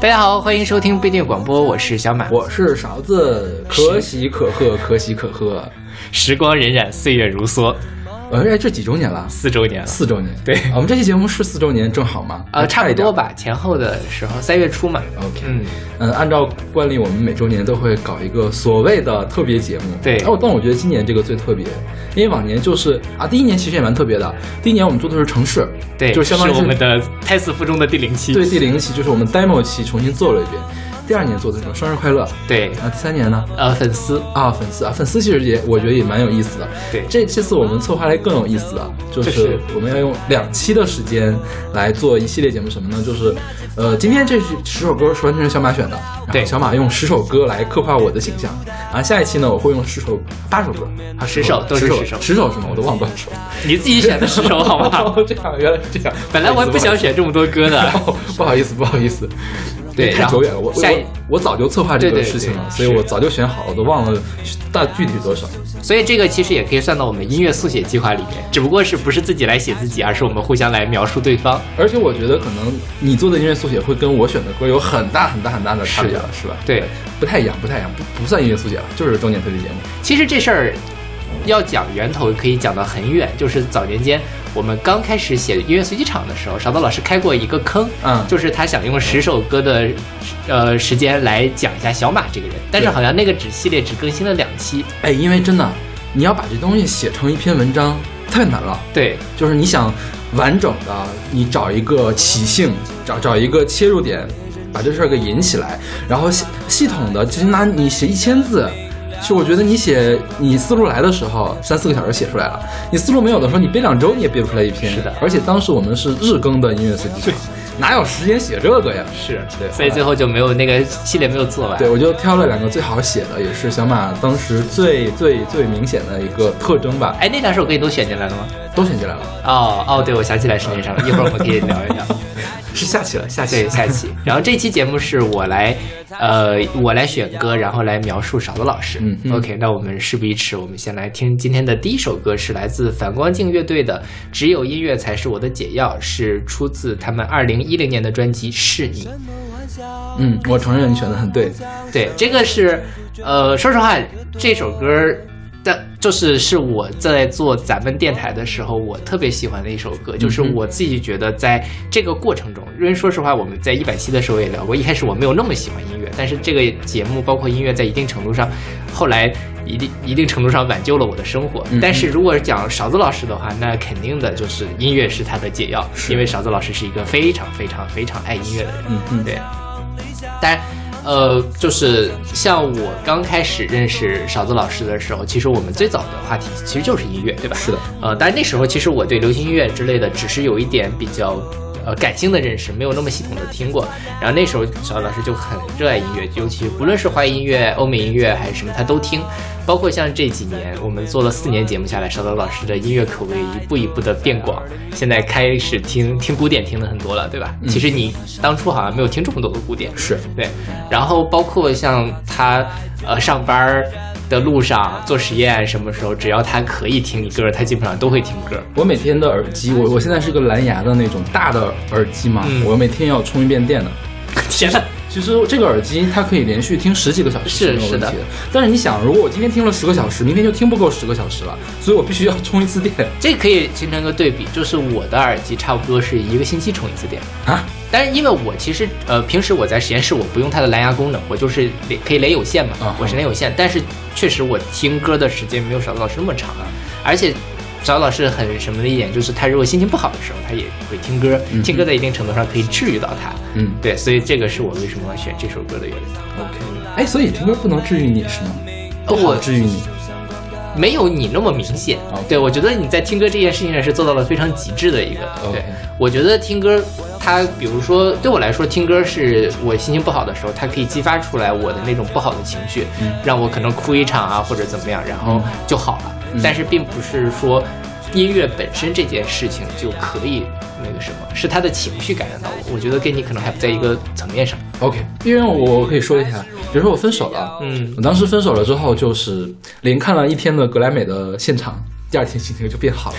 大家好，欢迎收听不一定广播，我是小马，我是勺子，可喜可贺，可喜可贺。时光荏苒，岁月如梭。呃，这几周年了？四周年了。四周年，对，我们这期节目是四周年，正好吗？呃，差不多吧，前后的时候，三月初嘛。OK，嗯嗯，按照惯例，我们每周年都会搞一个所谓的特别节目。对，哦，但我觉得今年这个最特别，因为往年就是啊，第一年其实也蛮特别的。第一年我们做的是城市，对，就相当于我们的胎死腹中的第零期。对，第零期就是我们 demo 期重新做了一遍。第二年做的什么？生日快乐。对然后，第三年呢？呃，粉丝啊，粉丝啊，粉丝其实也我觉得也蛮有意思的。对，这这次我们策划来更有意思的，就是我们要用两期的时间来做一系列节目，什么呢？就是，呃，今天这十首歌是完全是小马选的，对，小马用十首歌来刻画我的形象。然后，下一期呢，我会用十首八首歌，啊，十首都是十首，十首什么？我都忘多少首？你自己选的十首 好吗？这样，原来是这样。本来我也不想选这么多歌的，不好意思，不好意思。对，太久远了，我下我早就策划这个事情了，所以我早就选好了，我都忘了大具体多少。所以这个其实也可以算到我们音乐速写计划里面，只不过是不是自己来写自己，而是我们互相来描述对方。而且我觉得可能你做的音乐速写会跟我选的歌有很大很大很大的差别，是吧？对，不太一样，不太一样，不不算音乐速写了，就是周年特别节目。其实这事儿要讲源头，可以讲到很远，就是早年间。我们刚开始写音乐随机场的时候，勺子老师开过一个坑，嗯，就是他想用十首歌的，呃，时间来讲一下小马这个人，但是好像那个只系列只更新了两期，哎，因为真的，你要把这东西写成一篇文章太难了，对，就是你想完整的，你找一个起兴，找找一个切入点，把这事儿给引起来，然后系系统的，其实拿你写一千字。是我觉得你写你思路来的时候，三四个小时写出来了；你思路没有的时候，你憋两周你也憋不出来一篇。是的，而且当时我们是日更的音乐随机哪有时间写这个呀？是，对，所以最后就没有那个系列没有做完。对，我就挑了两个最好写的，也是小马当时最最最明显的一个特征吧。哎，那两首歌你都选进来了吗？都选进来了。哦哦，对，我想起来是那上了，一会儿我们可以聊一聊。是下期了，下期下期。然后这期节目是我来，呃，我来选歌，然后来描述勺子老师。嗯，OK，那我们事不宜迟，我们先来听今天的第一首歌，是来自反光镜乐队的《只有音乐才是我的解药》，是出自他们二零一零年的专辑《是你》。嗯，我承认你选的很对。对，这个是，呃，说实话，这首歌。但就是是我在做咱们电台的时候，我特别喜欢的一首歌，就是我自己觉得在这个过程中，因为说实话，我们在一百期的时候也聊过，一开始我没有那么喜欢音乐，但是这个节目包括音乐，在一定程度上，后来一定一定程度上挽救了我的生活。但是如果讲勺子老师的话，那肯定的就是音乐是他的解药，因为勺子老师是一个非常非常非常爱音乐的人。嗯嗯，对，但。呃，就是像我刚开始认识勺子老师的时候，其实我们最早的话题其实就是音乐，对吧？是的。呃，但是那时候其实我对流行音乐之类的，只是有一点比较。呃，感性的认识没有那么系统的听过，然后那时候小老师就很热爱音乐，尤其不论是华语音乐、欧美音乐还是什么，他都听。包括像这几年我们做了四年节目下来，邵导老师的音乐口味一步一步的变广，现在开始听听古典听的很多了，对吧？其实你当初好像没有听这么多的古典，是对。然后包括像他呃上班儿。的路上做实验，什么时候只要他可以听歌，他基本上都会听歌。我每天的耳机，我我现在是个蓝牙的那种大的耳机嘛，我每天要充一遍电的。天呐，其实这个耳机它可以连续听十几个小时，是没有问题的。但是你想，如果我今天听了十个小时，明天就听不够十个小时了，所以我必须要充一次电。这可以形成一个对比，就是我的耳机差不多是一个星期充一次电啊。但是因为我其实呃平时我在实验室我不用它的蓝牙功能，我就是连可以连有线嘛，我是连有线。但是确实我听歌的时间没有少子老师那么长啊，而且。小老师很什么的一点就是，他如果心情不好的时候，他也会听歌。听歌在一定程度上可以治愈到他。嗯，对，所以这个是我为什么要选这首歌的原因。OK，哎，所以听歌不能治愈你是吗？不好治愈你，没有你那么明显。对，我觉得你在听歌这件事情上是做到了非常极致的一个。对，我觉得听歌，它比如说对我来说，听歌是我心情不好的时候，它可以激发出来我的那种不好的情绪，让我可能哭一场啊，或者怎么样，然后就好了。但是并不是说音乐本身这件事情就可以那个什么，是他的情绪感染到我。我觉得跟你可能还不在一个层面上。OK，因为我可以说一下，比如说我分手了，嗯，我当时分手了之后，就是连看了一天的格莱美的现场，第二天心情就变好了。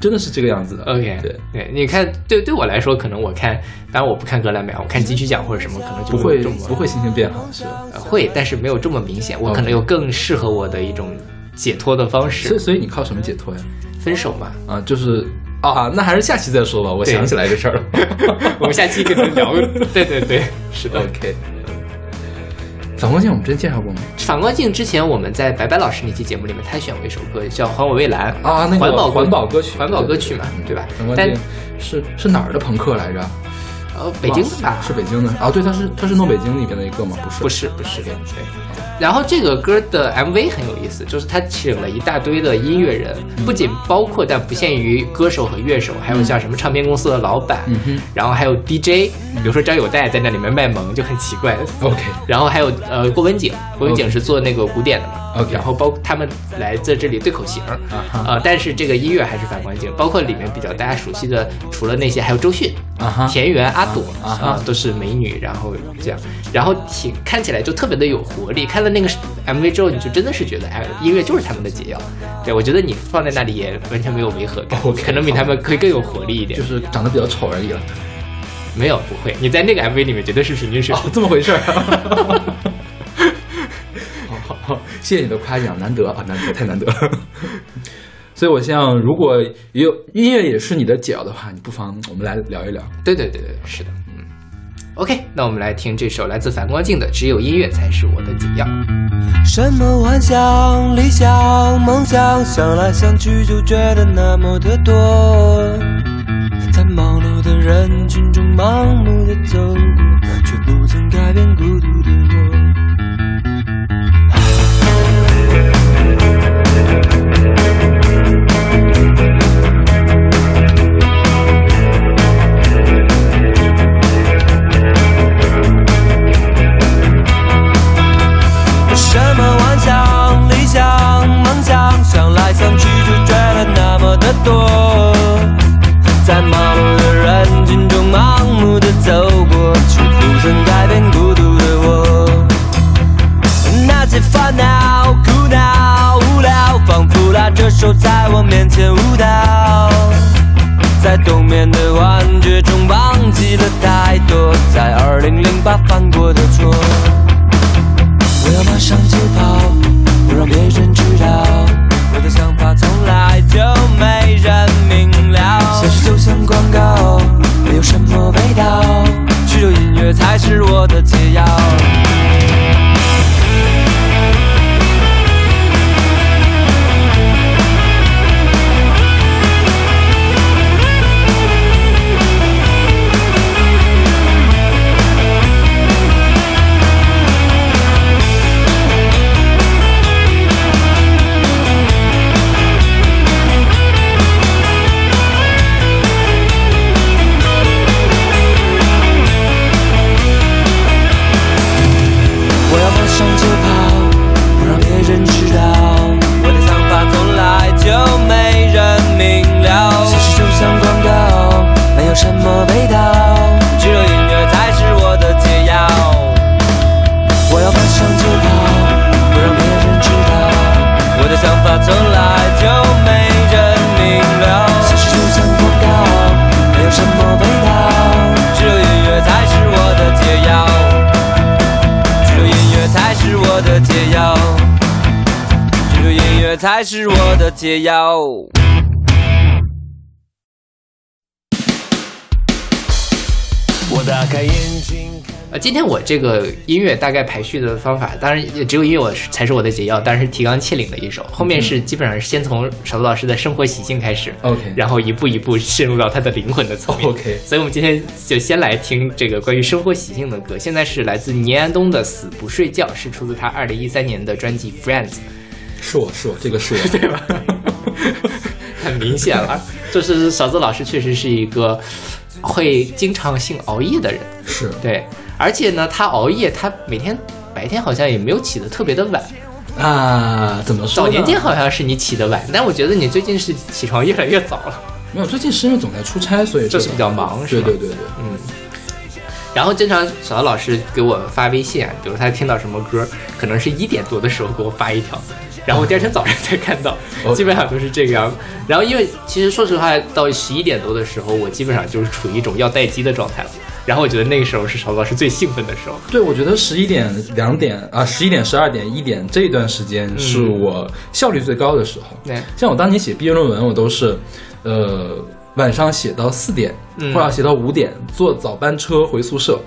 真的是这个样子的。OK，对，对，你看，对对我来说，可能我看，当然我不看格莱美，我看金曲奖或者什么，可能就不会不会心情变好，是。呃会，但是没有这么明显。我可能有更适合我的一种解脱的方式所以，所以你靠什么解脱呀？分手嘛。啊，就是啊，那还是下期再说吧。我想起来这事儿了。我们下期跟他聊。对对对，是的。OK。反光镜我们之前介绍过吗？反光镜之前我们在白白老师那期节目里面，他选过一首歌叫《还我蔚蓝》啊，那个环保环保歌曲，环保歌曲嘛，对吧？但反光镜是是哪儿的朋克来着？呃，北京的吧？是北京的啊？对，他是他是弄北京里边的一个吗？不是，不是不是，对。然后这个歌的 MV 很有意思，就是他请了一大堆的音乐人，不仅包括但不限于歌手和乐手，还有像什么唱片公司的老板，嗯然后还有 DJ，比如说张友代在那里面卖萌，就很奇怪。OK 然后还有呃郭文景，郭文景是做那个古典的嘛 OK 然后包括他们来在这里对口型，啊哈呃，但是这个音乐还是反光镜，包括里面比较大家熟悉的，除了那些还有周迅、啊田园、阿朵啊啊，都是美女，然后这样，然后挺看起来就特别的有活力。看了那个 MV 之后，你就真的是觉得，哎，音乐就是他们的解药。对我觉得你放在那里也完全没有违和感可能比他们可以更有活力一点。就是长得比较丑而已了。没有不会，你在那个 MV 里面绝对是平均水平。哦，这么回事儿。好好好，谢谢你的夸奖，难得啊，难得，太难得了。所以，我想，如果也有音乐也是你的解药的话，你不妨我们来聊一聊。对对对对，是的，嗯。OK，那我们来听这首来自反光镜的《只有音乐才是我的解药》。什么幻想、理想、梦想，想来想去就觉得那么的多。在忙碌的人群中盲目的走过，却不曾改变孤独的想，来想去就觉得那么的多。在忙碌的人群中盲目的走过，却不曾改变孤独的我。那些烦恼、苦恼、无聊，仿佛拉着手在我面前舞蹈。在冬眠的幻觉中忘记了太多，在二零零八犯过的错。我要马上就跑，不让别人知道。才是我才是我的解药。我打开眼睛。呃，今天我这个音乐大概排序的方法，当然也只有音乐我才是我的解药，当然是提纲挈领的一首。后面是基本上是先从少子老师的生活习性开始 OK 然后一步一步深入到他的灵魂的层面。OK 所以我们今天就先来听这个关于生活习性的歌。现在是来自倪安东的《死不睡觉》，是出自他二零一三年的专辑《Friends》。是我是我，这个是我，对吧？很明显了，就是勺子老师确实是一个会经常性熬夜的人，是对，而且呢，他熬夜，他每天白天好像也没有起得特别的晚，啊，怎么说早？年间好像是你起得晚，但我觉得你最近是起床越来越早了，没有，最近是因为总在出差，所以就是比较忙是吧对对对对，嗯。然后经常小曹老师给我发微信啊，比如他听到什么歌，可能是一点多的时候给我发一条，然后我第二天早上才看到，哦基本上都是这个样子。然后因为其实说实话，到十一点多的时候，我基本上就是处于一种要待机的状态了。然后我觉得那个时候是曹老师最兴奋的时候。对，我觉得十一点、两点啊，十一点、十二点、一点这一段时间是我效率最高的时候。对，像我当年写毕业论文，我都是，呃，晚上写到四点，嗯或者写到五点，坐早班车回宿舍，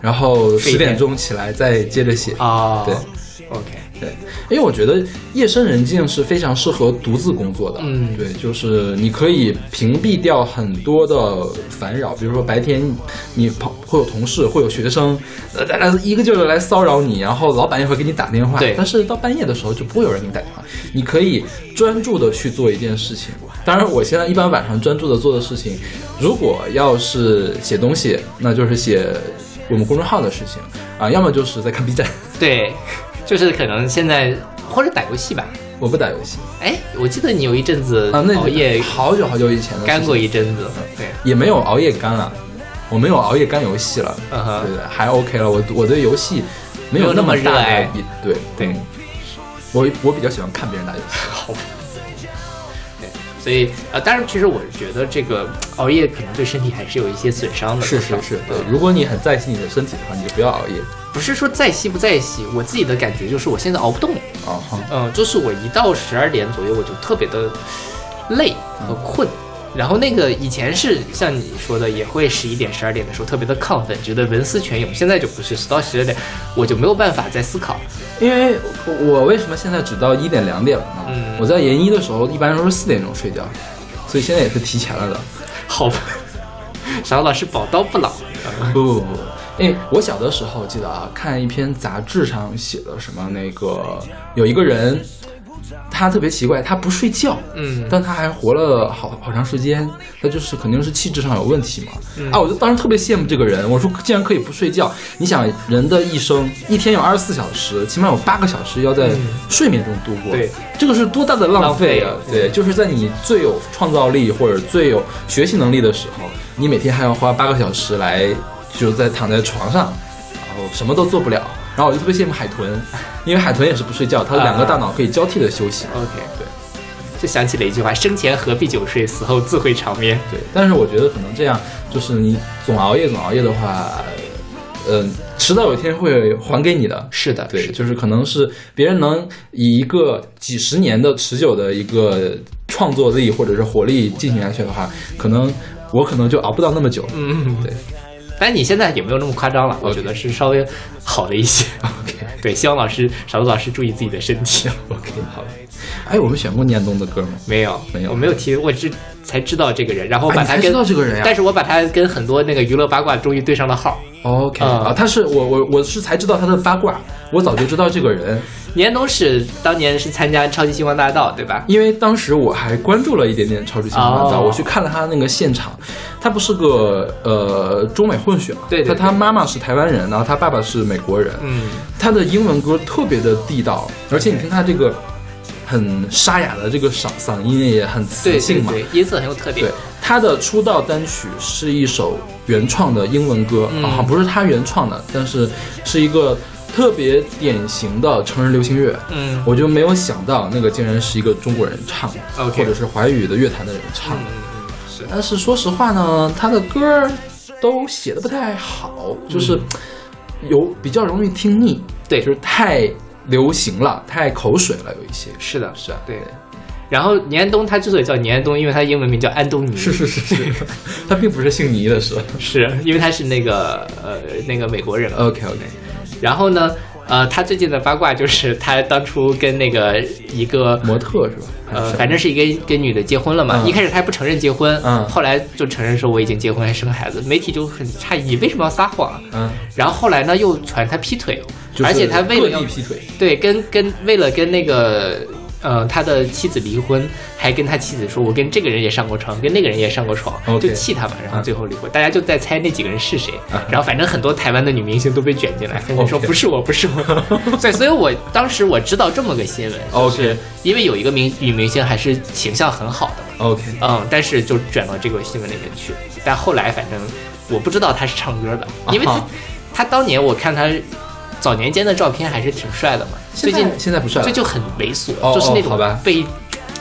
然后十点钟起来再接着写。啊，对，OK，对，因为我觉得夜深人静是非常适合独自工作的。嗯对，就是你可以屏蔽掉很多的烦扰，比如说白天你跑会有同事，会有学生，呃，大家一个劲儿的来骚扰你，然后老板也会给你打电话。对但是到半夜的时候就不会有人给你打电话，你可以专注的去做一件事情。当然，我现在一般晚上专注的做的事情，如果要是写东西，那就是写我们公众号的事情啊，要么就是在看 B 站。对，就是可能现在或者打游戏吧。我不打游戏哎，我记得你有一阵子啊，那熬夜好久好久以前的干过一阵子，对，也没有熬夜干了，我没有熬夜干游戏了，嗯哼对对，还 OK 了。我我对游戏没没有那么热爱比对对嗯我我比较喜欢看别人打游戏。好吧。对，所以呃，当然，其实我觉得这个熬夜可能对身体还是有一些损伤的。是是是，对嗯。如果你很在意你的身体的话，你就不要熬夜。不是说再惜不再惜，我自己的感觉就是我现在熬不动了。啊哈，嗯，就是我一到十二点左右，我就特别的累和困。然后那个以前是像你说的，也会十一点、十二点的时候特别的亢奋，觉得文思泉涌。现在就不是，到十二点我就没有办法再思考。因为我为什么现在只到一点两点了呢？嗯我在研一的时候一般都是四点钟睡觉，所以现在也是提前了的。好吧，小老师宝刀不老。不不不，因为我小的时候记得啊，看一篇杂志上写的什么那个有一个人，他特别奇怪，他不睡觉，嗯但他还活了好好长时间，他就是肯定是气质上有问题嘛。嗯啊，我就当时特别羡慕这个人，我说竟然可以不睡觉。你想，人的一生一天有二十四小时，起码有八个小时要在睡眠中度过，对，这个是多大的浪费啊对，就是在你最有创造力或者最有学习能力的时候，你每天还要花八个小时来就在躺在床上，然后什么都做不了。然后我就特别羡慕海豚，因为海豚也是不睡觉，它的两个大脑可以交替的休息。OK，对，就想起了一句话：生前何必久睡，死后自会长眠。对，但是我觉得可能这样，就是你总熬夜总熬夜的话，嗯、迟早有一天会还给你的。是的，对，是就是可能是别人能以一个几十年的持久的一个创作力或者是活力进行下去的话，可能我可能就熬不到那么久。嗯，对。但你现在也没有那么夸张了，我觉得是稍微好了一些。OK 对，希望老师少子老师注意自己的身体。OK，好。哎，我们选过念东的歌吗？没有，没有我没有提，我知才知道这个人，然后把他跟、知道这个人呀？但是我把他跟很多那个娱乐八卦终于对上了号。OK 嗯。啊，他是我我我是才知道他的八卦，我早就知道这个人，年东是当年是参加超级星光大道，对吧？因为当时我还关注了一点点超级星光大道，哦。我去看了他那个现场，他不是个呃中美混血嘛，对对对他他妈妈是台湾人，然后他爸爸是美国人，嗯，他的英文歌特别的地道，而且你听他这个很沙哑的这个嗓嗓音也很磁性嘛，对，音色很有特点。对。他的出道单曲是一首原创的英文歌，嗯。啊，不是他原创的，但是是一个特别典型的成人流行乐。嗯。我就没有想到那个竟然是一个中国人唱的或者是华语的乐坛的人唱。的。嗯嗯是。但是说实话呢，他的歌儿都写的不太好，就是有比较容易听腻，嗯对。就是太流行了，太口水了，有一些。是的，是啊，对。然后倪安东他之所以叫倪安东，因为他英文名叫安东尼，是是是是，他并不是姓倪的，是吧是因为他是那个呃那个美国人。？OK OK，然后呢，呃，他最近的八卦就是他当初跟那个一个模特是吧？呃，反正是一个跟女的结婚了嘛。嗯一开始他还不承认结婚，嗯后来就承认说我已经结婚还生孩子，媒体就很诧异，为什么要撒谎？嗯，然后后来呢又传他劈腿，就是而且他为了要劈腿，对跟跟为了跟那个。呃，他的妻子离婚，还跟他妻子说：“我跟这个人也上过床，跟那个人也上过床就气他嘛。”然后最后离婚，大家就在猜那几个人是谁。啊然后反正很多台湾的女明星都被卷进来，纷纷说不是我，不是我。对，所以我当时我知道这么个新闻 OK 就是因为有一个明女明星还是形象很好的嘛，OK，嗯，但是就卷到这个新闻里面去。但后来反正我不知道她是唱歌的，因为她、啊他当年我看他早年间的照片还是挺帅的嘛，最近现在不帅了这就很猥琐，哦就是那种哦好吧被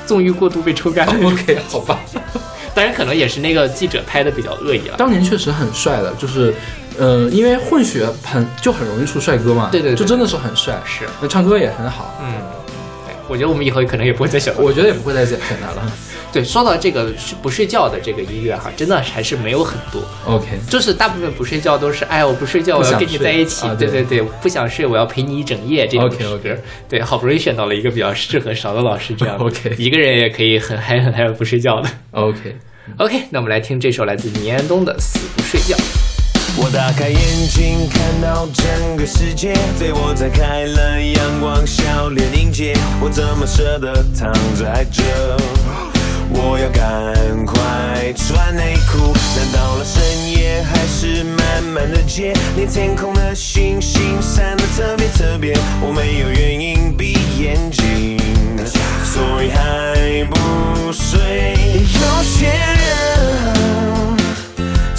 纵欲过度被抽干。OK，好吧。当然可能也是那个记者拍的比较恶意了。当年确实很帅的，就是，呃，因为混血很就很容易出帅哥嘛，对对对就真的是很帅，是，那唱歌也很好，嗯，对，我觉得我们以后可能也不会再选了。我觉得也不会再选选他了。对，说到这个不睡觉的这个音乐哈，真的还是没有很多。OK，就是大部分不睡觉都是，哎，我不睡觉，我要跟你在一起，啊对对对对，不想睡，我要陪你一整夜这种 OK，OK 歌对，好不容易选到了一个比较适合勺的老师，这样 OK 一个人也可以很嗨很嗨不睡觉的。OK，OK，那我们来听这首来自倪安东的《死不睡觉》。我打开眼睛，看到整个世界对我展开了阳光笑脸迎接，我怎么舍得躺在这？我要赶快穿内裤，难到了深夜还是慢慢的接，连天空的星星闪得特别特别，我没有原因闭眼睛，所以还不睡。有些人。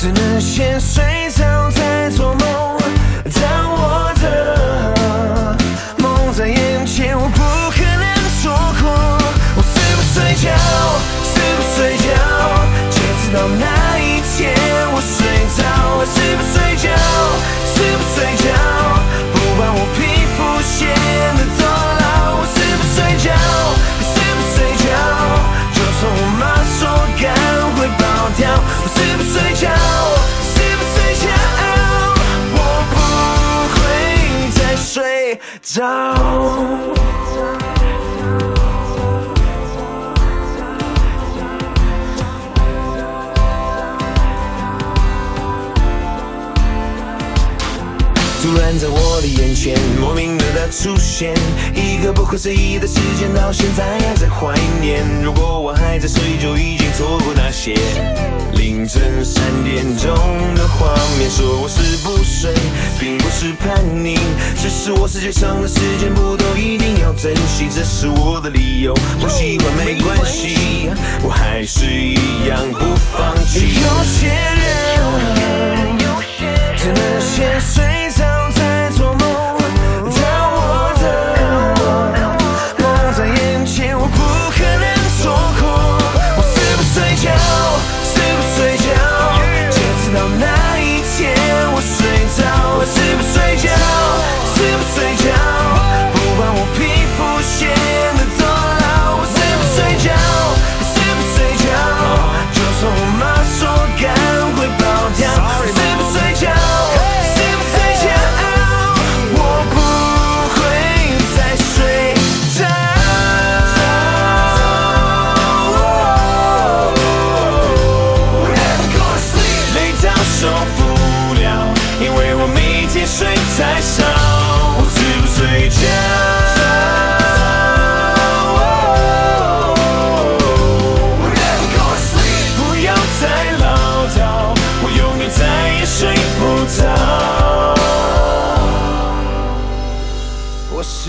只能先睡着再做梦。当我睡出现，一个不可思议的时间，到现在还在怀念。如果我还在睡，就已经错过那些凌晨三点钟的画面。说我是不睡，并不是叛逆，只是我世界上的时间不都一定要珍惜，这是我的理由。不喜欢没关系，我还是一样不放弃。有些人。只能先睡着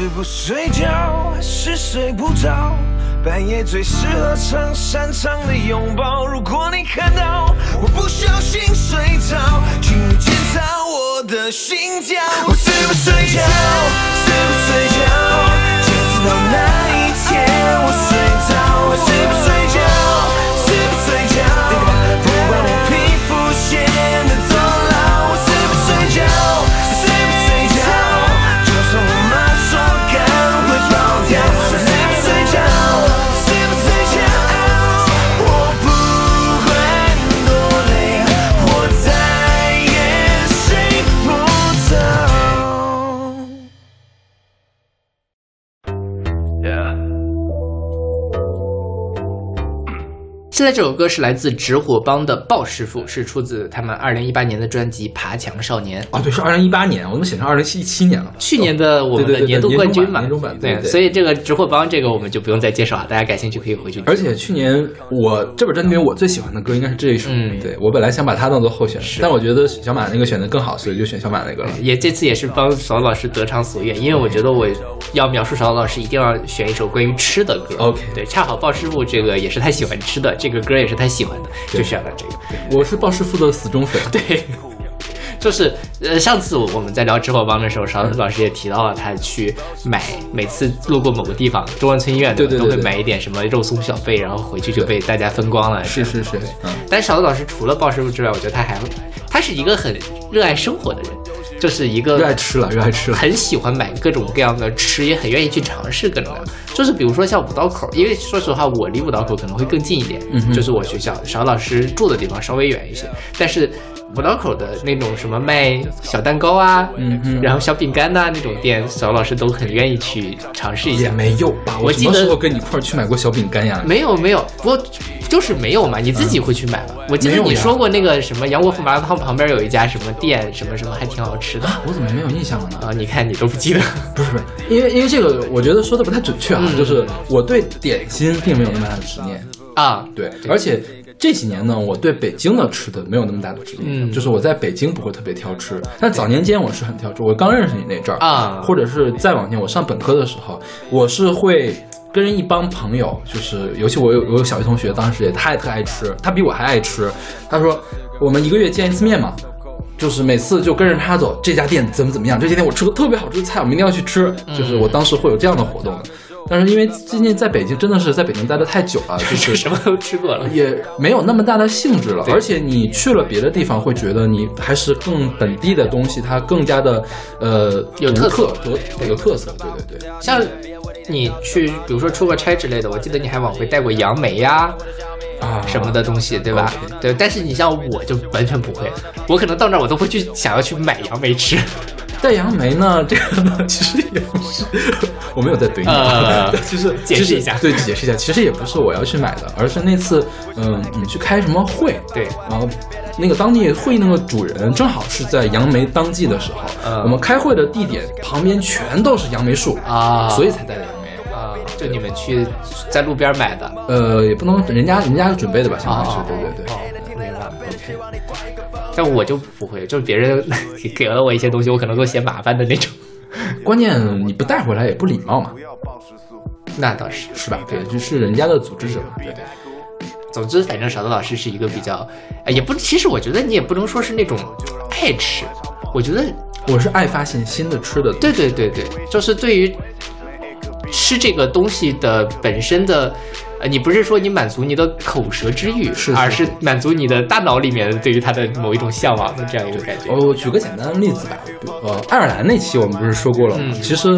是不睡觉，还是睡不着？半夜最适合唱擅长的拥抱。如果你看到我不小心睡着，请你检查我的心跳。在这首歌是来自直火帮的鲍师傅，是出自他们二零一八年的专辑《爬墙少年》。啊，对，是二零一八年，我怎么写成二零一七年了？去年的我们的年度冠军嘛，对对所以这个直火帮这个我们就不用再介绍了，大家感兴趣可以回去听。而且去年我这本专辑我最喜欢的歌应该是这一首，嗯对我本来想把它当做候选，但我觉得小马那个选的更好，所以就选小马那个了。也这次也是帮勺老师得偿所愿，因为我觉得我要描述勺老师，一定要选一首关于吃的歌。OK 对，恰好鲍师傅这个也是他喜欢吃的，这个歌也是他喜欢的，就选了这个。我是鲍师傅的死忠粉，对，就是呃，上次我们在聊直火帮的时候，勺子老师也提到了他去买，每次路过某个地方，中关村医院对都会对对都会买一点什么肉松小贝，然后回去就被大家分光了。是是是，嗯，但勺子老师除了鲍师傅之外，我觉得他还他是一个很热爱生活的人，就是一个热爱吃了，热爱吃了。很喜欢买各种各样的吃，也很愿意去尝试各种各样。就是比如说像五道口，因为说实话，我离五道口可能会更近一点，嗯就是我学校邵老师住的地方稍微远一些，但是五道口的那种什么卖小蛋糕啊，嗯嗯然后小饼干呐、那种店，小老师都很愿意去尝试一也下。没有吧？我记得什么时候跟你一块儿去买过小饼干呀？没有没有，不过就是没有嘛，你自己会去买吗？我记得你说过那个什么杨国福麻辣烫旁边有一家什么店，什么什么还挺好吃的我怎么没有印象了呢？啊！你看你都不记得，不是不是，因为因为这个我觉得说的不太准确啊，嗯就是我对点心并没有那么大的执念，啊，对，而且这几年呢，我对北京的吃的没有那么大的执念，嗯就是我在北京不会特别挑吃，但早年间我是很挑吃。我刚认识你那阵儿啊或者是再往前，我上本科的时候，我是会。跟一帮朋友，就是尤其我有我有小学同学，当时也他也特爱吃，他比我还爱吃。他说我们一个月见一次面嘛，就是每次就跟着他走，这家店怎么怎么样，这家店我吃过特别好吃的菜，我们一定要去吃。就是我当时会有这样的活动的，但是因为最近在北京真的是在北京待的太久了，就是 什么都吃过了。也没有那么大的兴致了，而且你去了别的地方，会觉得你还是更本地的东西，它更加的呃有特色有特色。对对对，像你去，比如说出个差之类的，我记得你还往回带过杨梅呀、啊什么的东西，对吧对，但是你像我就完全不会，我可能到那儿我都会去想要去买杨梅吃。带杨梅呢，这个呢，其实也不是，我没有在怼你啊，呃 其实解释一下对，解释一下，其实也不是我要去买的，而是那次，嗯，你去开什么会，对然后那个当地会那个主人正好是在杨梅当季的时候，嗯我们开会的地点旁边全都是杨梅树啊所以才带的杨梅。啊，就你们去在路边买的。呃，也不能，人家人家准备的吧，相当于是，啊，对对对。哦明白。OK，但我就不会，就是别人 给了我一些东西，我可能都嫌麻烦的那种。关键你不带回来也不礼貌嘛，那倒是。是吧？对，就是人家的组织者，对。总之，反正勺子老师是一个比较，呃也不，其实我觉得你也不能说是那种爱吃，我觉得我是爱发现新的吃的，对对对对，就是对于吃这个东西的本身的，呃，你不是说你满足你的口舌之欲，是是而是满足你的大脑里面对于它的某一种向往的这样一个感觉。我举个简单的例子吧，呃，爱尔兰那期我们不是说过了吗？嗯其实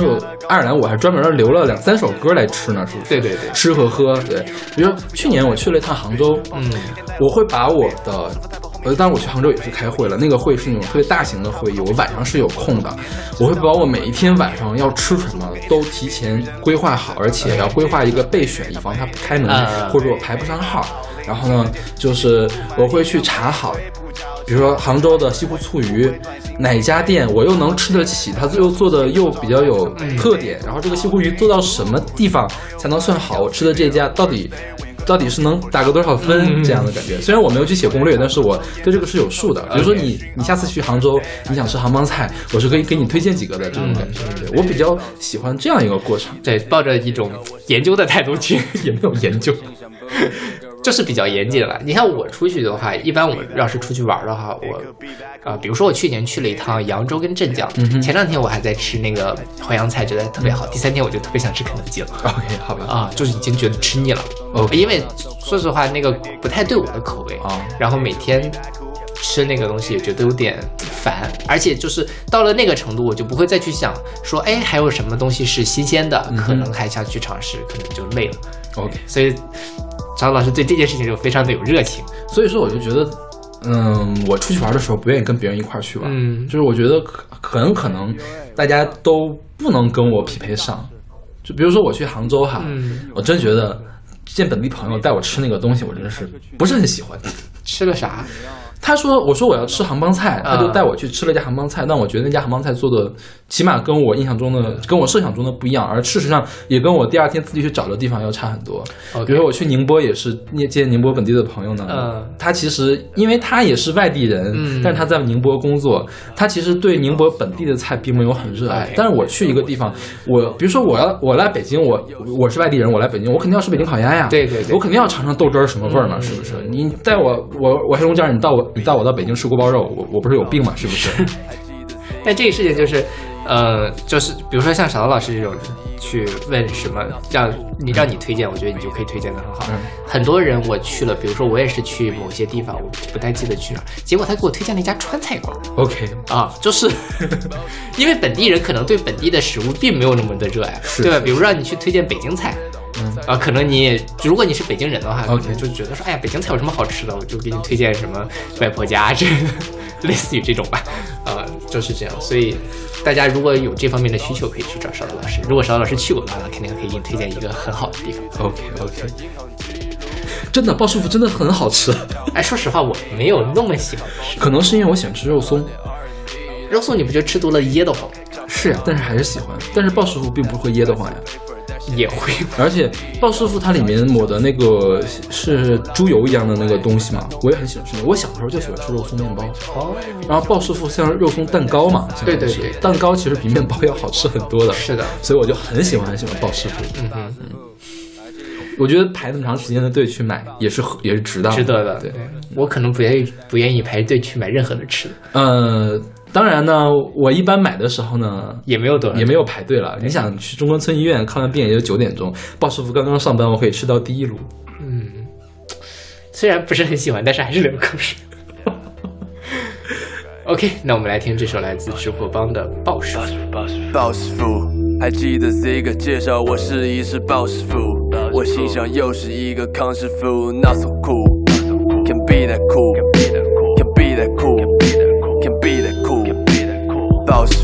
爱尔兰我还专门留了两三首歌来吃呢，是不是？对对对吃和喝，对。比如说去年我去了一趟杭州，嗯，我会把我的。呃，当然我去杭州也是开会了，那个会是那种特别大型的会议，我晚上是有空的，我会把我每一天晚上要吃什么都提前规划好，而且要规划一个备选，以防它不开门、嗯或者我排不上号。然后呢，就是我会去查好，比如说杭州的西湖醋鱼，哪家店我又能吃得起，它又做的又比较有特点，然后这个西湖鱼做到什么地方才能算好？我吃的这家到底到底是能打个多少分嗯这样的感觉？虽然我没有去写攻略，但是我对这个是有数的。比如说你你下次去杭州，你想吃杭帮菜，我是可以给你推荐几个的这种感觉。对我比较喜欢这样一个过程，对，抱着一种研究的态度去，也没有研究。就是比较严谨了。你看我出去的话，一般我要是出去玩的话，我啊、比如说我去年去了一趟扬州跟镇江，嗯前两天我还在吃那个淮扬菜，觉得特别好，第三天我就特别想吃肯德基了。OK，好吧。啊，就是已经觉得吃腻了。OK 因为说实话，那个不太对我的口味啊然后每天吃那个东西也觉得有点烦，而且就是到了那个程度，我就不会再去想说，哎，还有什么东西是新鲜的，嗯可能还想去尝试，可能就累了。OK，所以张老师对这件事情就非常的有热情。所以说我就觉得，嗯，我出去玩的时候不愿意跟别人一块儿去玩，嗯就是我觉得可很可能大家都不能跟我匹配上。就比如说我去杭州哈，嗯我真觉得见本地朋友带我吃那个东西，我真的是不是很喜欢。吃了啥？他说：“我说我要吃杭帮菜，啊他就带我去吃了一家杭帮菜。但我觉得那家杭帮菜做的，起码跟我印象中的、跟我设想中的不一样，而事实上也跟我第二天自己去找的地方要差很多。比如说我去宁波也是见宁波本地的朋友呢，嗯他其实因为他也是外地人，嗯但是他在宁波工作，他其实对宁波本地的菜并没有很热爱。哎但是我去一个地方，我比如说我要我来北京，我我是外地人，我来北京，我肯定要吃北京烤鸭呀，对对对我肯定要尝尝豆汁儿什么味儿嘛，嗯是不是？你带我我我黑龙江人，你带我你带我到北京吃锅包肉，我我不是有病吗？是不是？但这个事情就是，呃，就是比如说像小刀老师这种去问什么让你让你推荐，我觉得你就可以推荐的很好。嗯很多人我去了，比如说我也是去某些地方，我不太记得去哪儿，结果他给我推荐了一家川菜馆 OK，啊，就是 因为本地人可能对本地的食物并没有那么的热爱，对吧？比如让你去推荐北京菜。嗯啊，可能你也如果你是北京人的话，可能就觉得说，哎呀，北京菜有什么好吃的？我就给你推荐什么外婆家之类的，类似于这种吧，呃，就是这样。所以大家如果有这方面的需求，可以去找邵老师。如果邵老师去过的话，那肯定可以给你推荐一个很好的地方。OK OK，真的鲍师傅真的很好吃，哎，说实话，我没有那么喜欢吃可能是因为我喜欢吃肉松。肉松，你不觉得吃多了噎得慌？是呀，但是还是喜欢。但是鲍师傅并不会噎得慌呀，也会。而且鲍师傅它里面抹的那个是猪油一样的那个东西嘛，我也很喜欢吃。我小时候就喜欢吃肉松面包，哦，然后鲍师傅像肉松蛋糕嘛，对对对。蛋糕其实比面包要好吃很多的，是的，所以我就很喜欢很喜欢鲍师傅。嗯哼，我觉得排那么长时间的队去买也是也是值当值得的。对，我可能不愿意不愿意排队去买任何的吃的，呃，当然呢，我一般买的时候呢。也没有多少，也没有排队了。你想去中关村医院看完病也就九点钟，鲍师傅刚刚上班，我可以吃到第一炉。嗯，虽然不是很喜欢，但是还是流口水。OK，那我们来听这首来自直播帮的《鲍师傅》。鲍师傅，还记得这个介绍我是一是鲍师傅，我心想又是一个康师傅，not so cool，can be that cool，can be that cool，can be that cool can be that cool 保持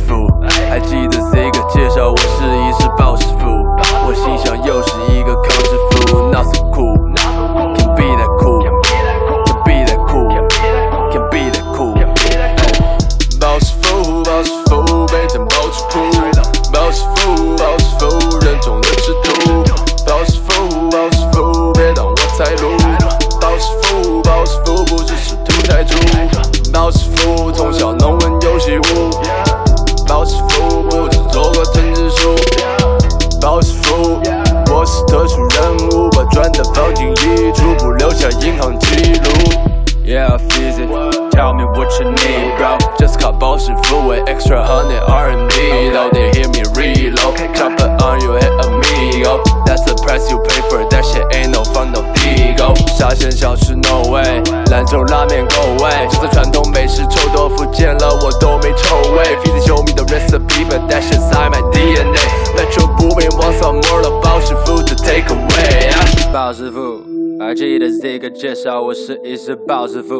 amigo. That's the price you pay for that shit. Ain't no fun, no digo. 沙县小吃 no way，兰州拉面够味。这次传统美食臭豆腐见了我都没臭味。Fizz show me the recipe, but that shit's inside my DNA. Metro Boomin want some more 的包师傅 to take away. 包师傅。还记得这个介绍，我是一只鲍师傅，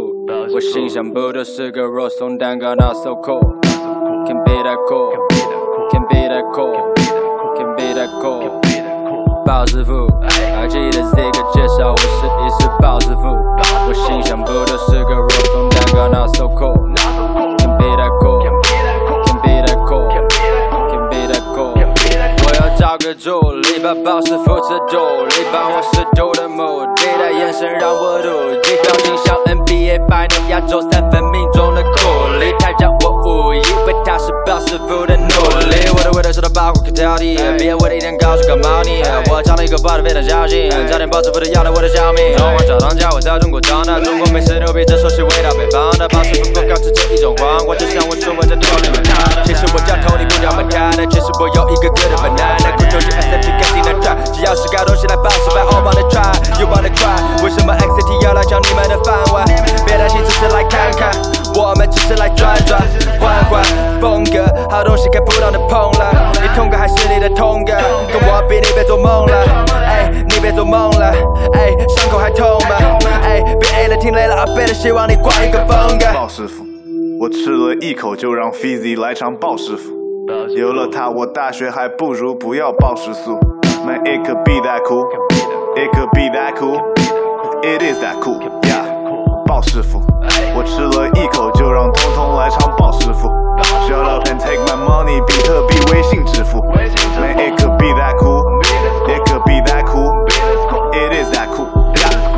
我心想不就是个肉松蛋糕，not so cool，can be that cool，can be that cool，can be that cool。 鲍师傅，还记得这个介绍，我是一只鲍师傅，我心想不都是个肉松蛋糕，not so cool，can be that cool，can be that cool，can be that cool。我要找个助理，把鲍师傅吃肚里，帮我试图的目的，他眼神让我妒忌，表情像 NBA Final 亚洲三分命中的库里，他让我误以为他是鲍师傅的努力。我的味道受到保护可挑剔，别我的一点告诉感冒你，我长了一个包的非常小心，差点鲍师傅的要了我的小命。中华小当家，我在中国长大，中国美食牛逼，这熟悉味道北方的鲍师傅不刚吃这一种黄瓜，就像我出门在头里面看的。其实我叫 Tony，不叫 Montana，其实我有一个 good banana，苦就去 SMG 干净的 try，只要是搞东西来报失败，all wanna try，you wanna cry，为什么 XCT 要来抢你们的饭碗？别担心，只是来看看，我们只是来转转换换风格，好东西看不到的碰了，你痛感还是你的痛感，跟我比你别做梦了，哎，你别做梦了，哎，伤口还痛吗？哎，别 A 了听累了，阿贝的希望你换一个风格。鲍师傅，我吃了一口就让 Fizzy 来尝鲍师傅。有了它，我大学还不如不要报时速。Man, it could be that cool, it could be that cool, it is that cool, yeah. 鲍师傅，我吃了一口就让通通来尝鲍师傅。Shut up and take my money，比特币微信支付。Man, it could be that cool, it could be that cool, it is that cool.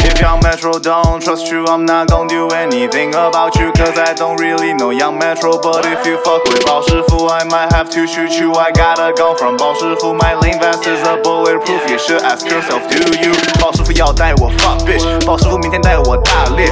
If Young Metro don't trust you, I'm not gonna do anything about you. Cause I don't really know Young Metro. But if you fuck with 鲍师傅, I might have to shoot you. I got a gun from 鲍师傅. My lane vest is a bulletproof. You should ask yourself, do you? 鲍师傅要带我 fuck bitch. 鲍师傅明天带我大猎。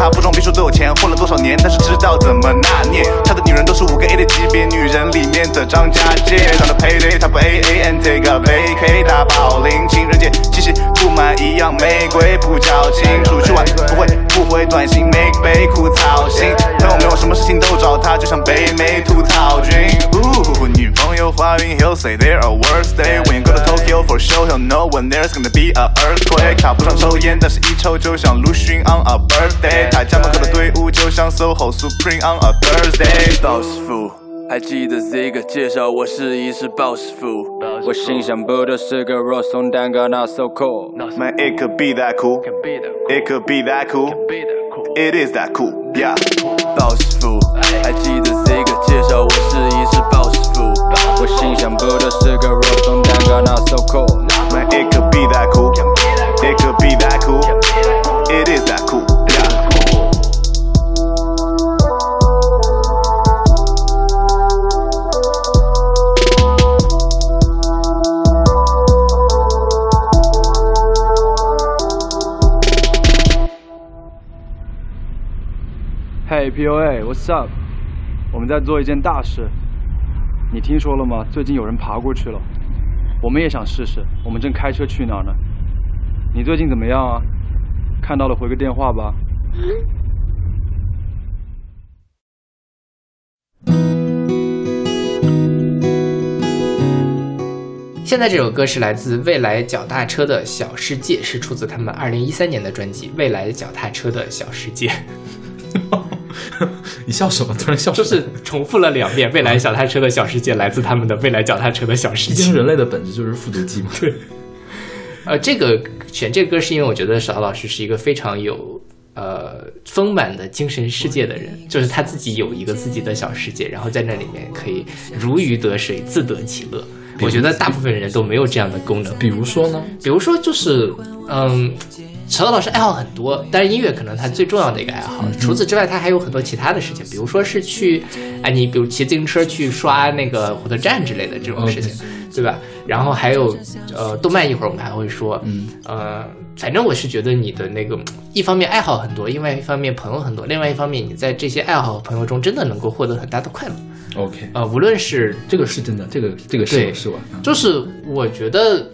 面，混了多少年，但是知道怎么拿捏。他的女人都是五个 A 的级别，女人里面的张家界。他的配对，他不 A A and take a vacay，大保龄，情人节气息布满一样玫瑰，不矫情，出去玩不会不回短信，make 被哭操心。朋友没有什么事情都找他，就像北美吐槽君。呜，女朋友怀孕，He'll say there a worse day。When you go to Tokyo for show, he'll know when there's gonna be a earthquake。他不常抽烟，但是一抽就像鲁迅 on a birthday。他家门口的队伍就像 SOHO Supreme on a Thursday。暴师傅，还记得 Z 哥介绍？我是一只暴师傅，我心想不都是个肉松蛋糕，not so cool。Man, it could be that cool. It could be that cool. It is that cool. Yeah. 暴师傅，还记得 Z 哥介绍？我是一只暴师傅，我心想不都是个肉松蛋糕，not so cool。Man, it could be that cool. It could be that cool. It is that cool. POA，What's up？我们在做一件大事，你听说了吗？最近有人爬过去了，我们也想试试。我们正开车去哪儿呢？你最近怎么样啊？看到了回个电话吧。现在这首歌是来自未来脚踏车的小世界，是出自他们二零一三年的专辑《未来脚踏车的小世界》，你笑什么？突然笑什么？就是重复了两遍。未来脚踏车的小世界来自他们的未来脚踏车的小世界。毕竟人类的本质就是复读机嘛。对，呃，这个选这个歌是因为我觉得邵老师是一个非常有呃丰满的精神世界的人，就是他自己有一个自己的小世界，然后在那里面可以如鱼得水，自得其乐。我觉得大部分人都没有这样的功能。比如说呢？比如说，就是嗯，陈老师爱好很多，但是音乐可能他最重要的一个爱好。除此之外，他还有很多其他的事情，比如说是去，哎，你比如骑自行车去刷那个火车站之类的这种事情对吧？然后还有呃，动漫一会儿我们还会说，嗯，呃，反正我是觉得你的那个一方面爱好很多，另外一方面朋友很多，另外一方面你在这些爱好和朋友中真的能够获得很大的快乐。OK，呃，无论是这个是真的，这个这个是我是我。嗯就是我觉得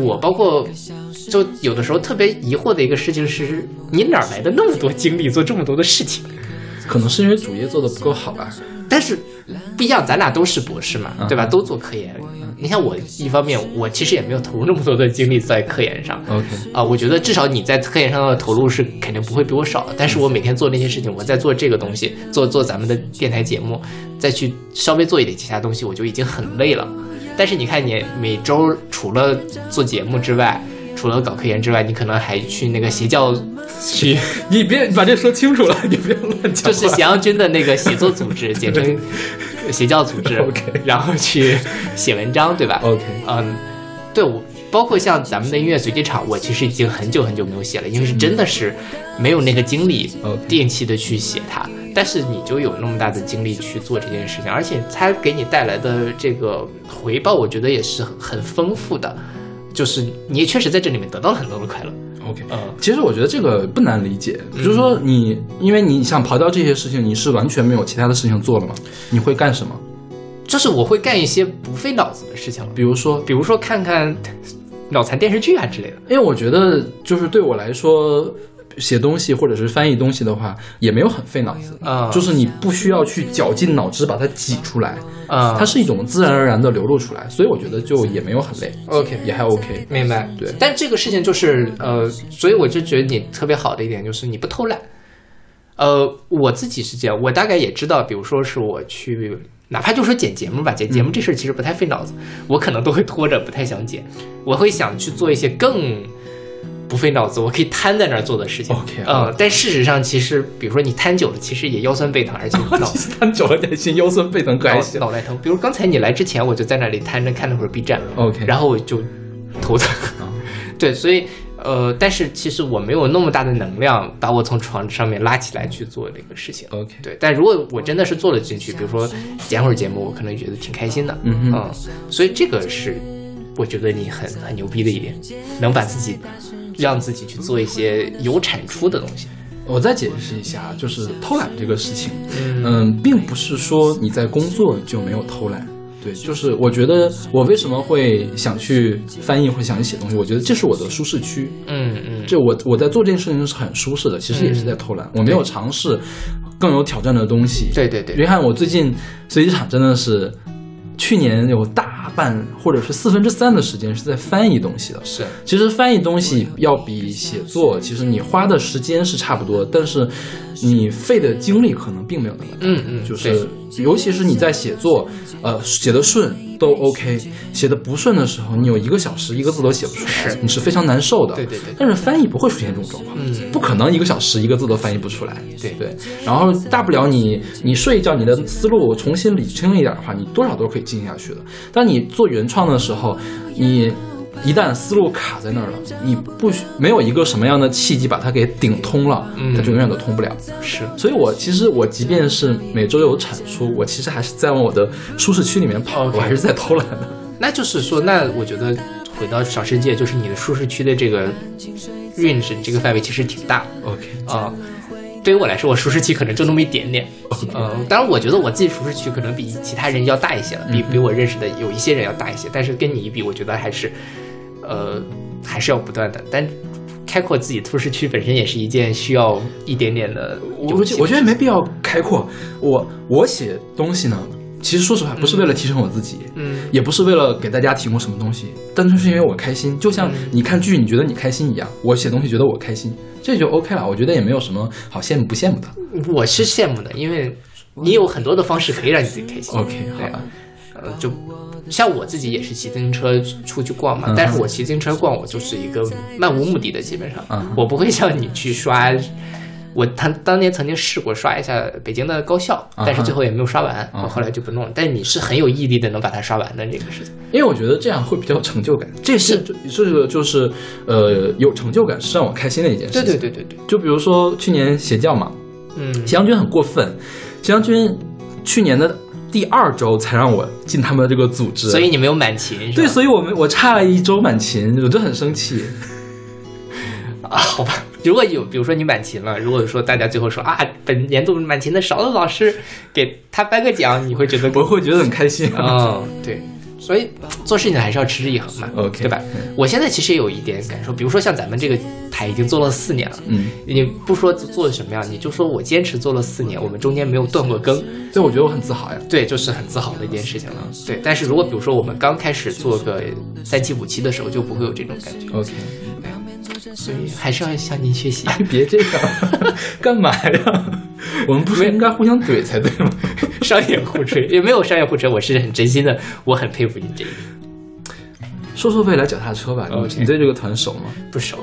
我包括就有的时候特别疑惑的一个事情是，你哪来的那么多精力做这么多的事情？可能是因为主业做的不够好吧。但是不一样，咱俩都是博士嘛，嗯对吧？都做科研。你看我一方面，我其实也没有投入那么多的精力在科研上。OK，啊、我觉得至少你在科研上的投入是肯定不会比我少的。但是我每天做那些事情，我在做这个东西，做做咱们的电台节目，再去稍微做一点其他东西，我就已经很累了。但是你看，你每周除了做节目之外，除了搞科研之外，你可能还去那个邪教去，你别把这说清楚了，你不要乱讲。就是咸阳军的那个写作组织，简称邪教组织 OK 然后去写文章，对吧？OK 嗯，对我包括像咱们的音乐随机场，我其实已经很久很久没有写了，因为是真的是没有那个精力定期的去写它。但是你就有那么大的精力去做这件事情，而且它给你带来的这个回报，我觉得也是很很丰富的，就是你也确实在这里面得到了很多的快乐。OK，嗯其实我觉得这个不难理解，比如说你因为你想刨掉这些事情，你是完全没有其他的事情做了吗？你会干什么？就是我会干一些不费脑子的事情了，比如说，比如说看看脑残电视剧啊之类的。因为我觉得就是对我来说，写东西或者是翻译东西的话，也没有很费脑子，啊就是你不需要去绞尽脑汁把它挤出来，啊它是一种自然而然的流露出来，所以我觉得就也没有很累 OK 也还 OK。明白，对。但这个事情就是呃，所以我就觉得你特别好的一点就是你不偷懒。呃，我自己是这样，我大概也知道，比如说是我去，哪怕就说剪节目吧，剪节目这事儿其实不太费脑子，我可能都会拖着，不太想剪，我会想去做一些更不费脑子，我可以瘫在那儿做的事情。OK，嗯，但事实上其实，比如说你瘫久了，其实也腰酸背疼，而且脑 摊久了点心，腰酸背疼可还。脑袋疼。比如刚才你来之前，我就在那里瘫着看了会儿 B 站 OK 然后我就头疼。对，所以呃，但是其实我没有那么大的能量把我从床上面拉起来去做这个事情。OK 对，但如果我真的是做了进去，比如说剪会儿节目，我可能觉得挺开心的。嗯嗯所以这个是我觉得你很很牛逼的一点，能把自己让自己去做一些有产出的东西。我再解释一下，就是偷懒这个事情，嗯，并不是说你在工作就没有偷懒。对，就是我觉得我为什么会想去翻译，会想去写东西，我觉得这是我的舒适区。嗯嗯，这我我在做这件事情是很舒适的，其实也是在偷懒，我没有尝试更有挑战的东西。对对对约翰我最近随机场真的是，去年有大半或者是四分之三的时间是在翻译东西的。是，其实翻译东西要比写作，其实你花的时间是差不多，但是你费的精力可能并没有那么大。嗯嗯就是尤其是你在写作，呃，写的顺都 OK，写的不顺的时候，你有一个小时一个字都写不出来，是你是非常难受的。对对对但是翻译不会出现这种状况，嗯不可能一个小时一个字都翻译不出来。对对，然后大不了你你睡一觉，你的思路重新理清一点的话，你多少都可以进行下去的。当你做原创的时候，你一旦思路卡在那儿了，你不需没有一个什么样的契机把它给顶通了，嗯它就永远都通不了。是，所以我其实我即便是每周有产出，我其实还是在往我的舒适区里面跑我还是在偷懒的。那就是说，那我觉得回到小世界，就是你的舒适区的这个 range 这个范围其实挺大 OK，啊、对于我来说，我舒适区可能就那么一点点。嗯、当然，我觉得我自己舒适区可能比其他人要大一些了，比比我认识的有一些人要大一些。但是跟你一比，我觉得还是，呃，还是要不断的。但开阔自己舒适区本身也是一件需要一点点的我我觉得没必要开阔。我我写东西呢，其实说实话，不是为了提升我自己，嗯也不是为了给大家提供什么东西，单纯是因为我开心。就像嗯你看剧，你觉得你开心一样，我写东西觉得我开心，这就 OK 了。我觉得也没有什么好羡慕不羡慕的。我是羡慕的，因为你有很多的方式可以让你自己开心。OK，好吧。呃，就像我自己也是骑自行车出去逛嘛，嗯但是我骑自行车逛，我就是一个漫无目的的，基本上，嗯我不会像你去刷。我他当年曾经试过刷一下北京的高校，嗯但是最后也没有刷完，嗯我后来就不弄了。但是你是很有毅力的，能把它刷完的这个事情。因为我觉得这样会比较有成就感，这是这这个就是呃有成就感是让我开心的一件事情。对对对对对，就比如说去年邪教嘛，嗯，斜阳君很过分，斜阳君去年的第二周才让我进他们的这个组织，所以你没有满勤，对，所以我们我差了一周满勤，我就很生气。啊，好吧。如果有，比如说你满勤了，如果说大家最后说啊，本年度满勤的少的老师给他颁个奖，你会觉得我会觉得很开心。嗯，对，所以做事情还是要持之以恒嘛 OK，对吧？我现在其实也有一点感受，比如说像咱们这个台已经做了四年了，嗯，你不说做的什么样，你就说我坚持做了四年，我们中间没有断过更，所以我觉得我很自豪呀。对，就是很自豪的一件事情了。对，但是如果比如说我们刚开始做个三期五期的时候，就不会有这种感觉，OK，所以还是要向您学习啊。别这样，干嘛呀？我们不是应该互相怼才对吗？商业互吹也没有商业互吹，我是很真心的，我很佩服你这一点。说说未来脚踏车吧，你对这个团熟吗？不熟，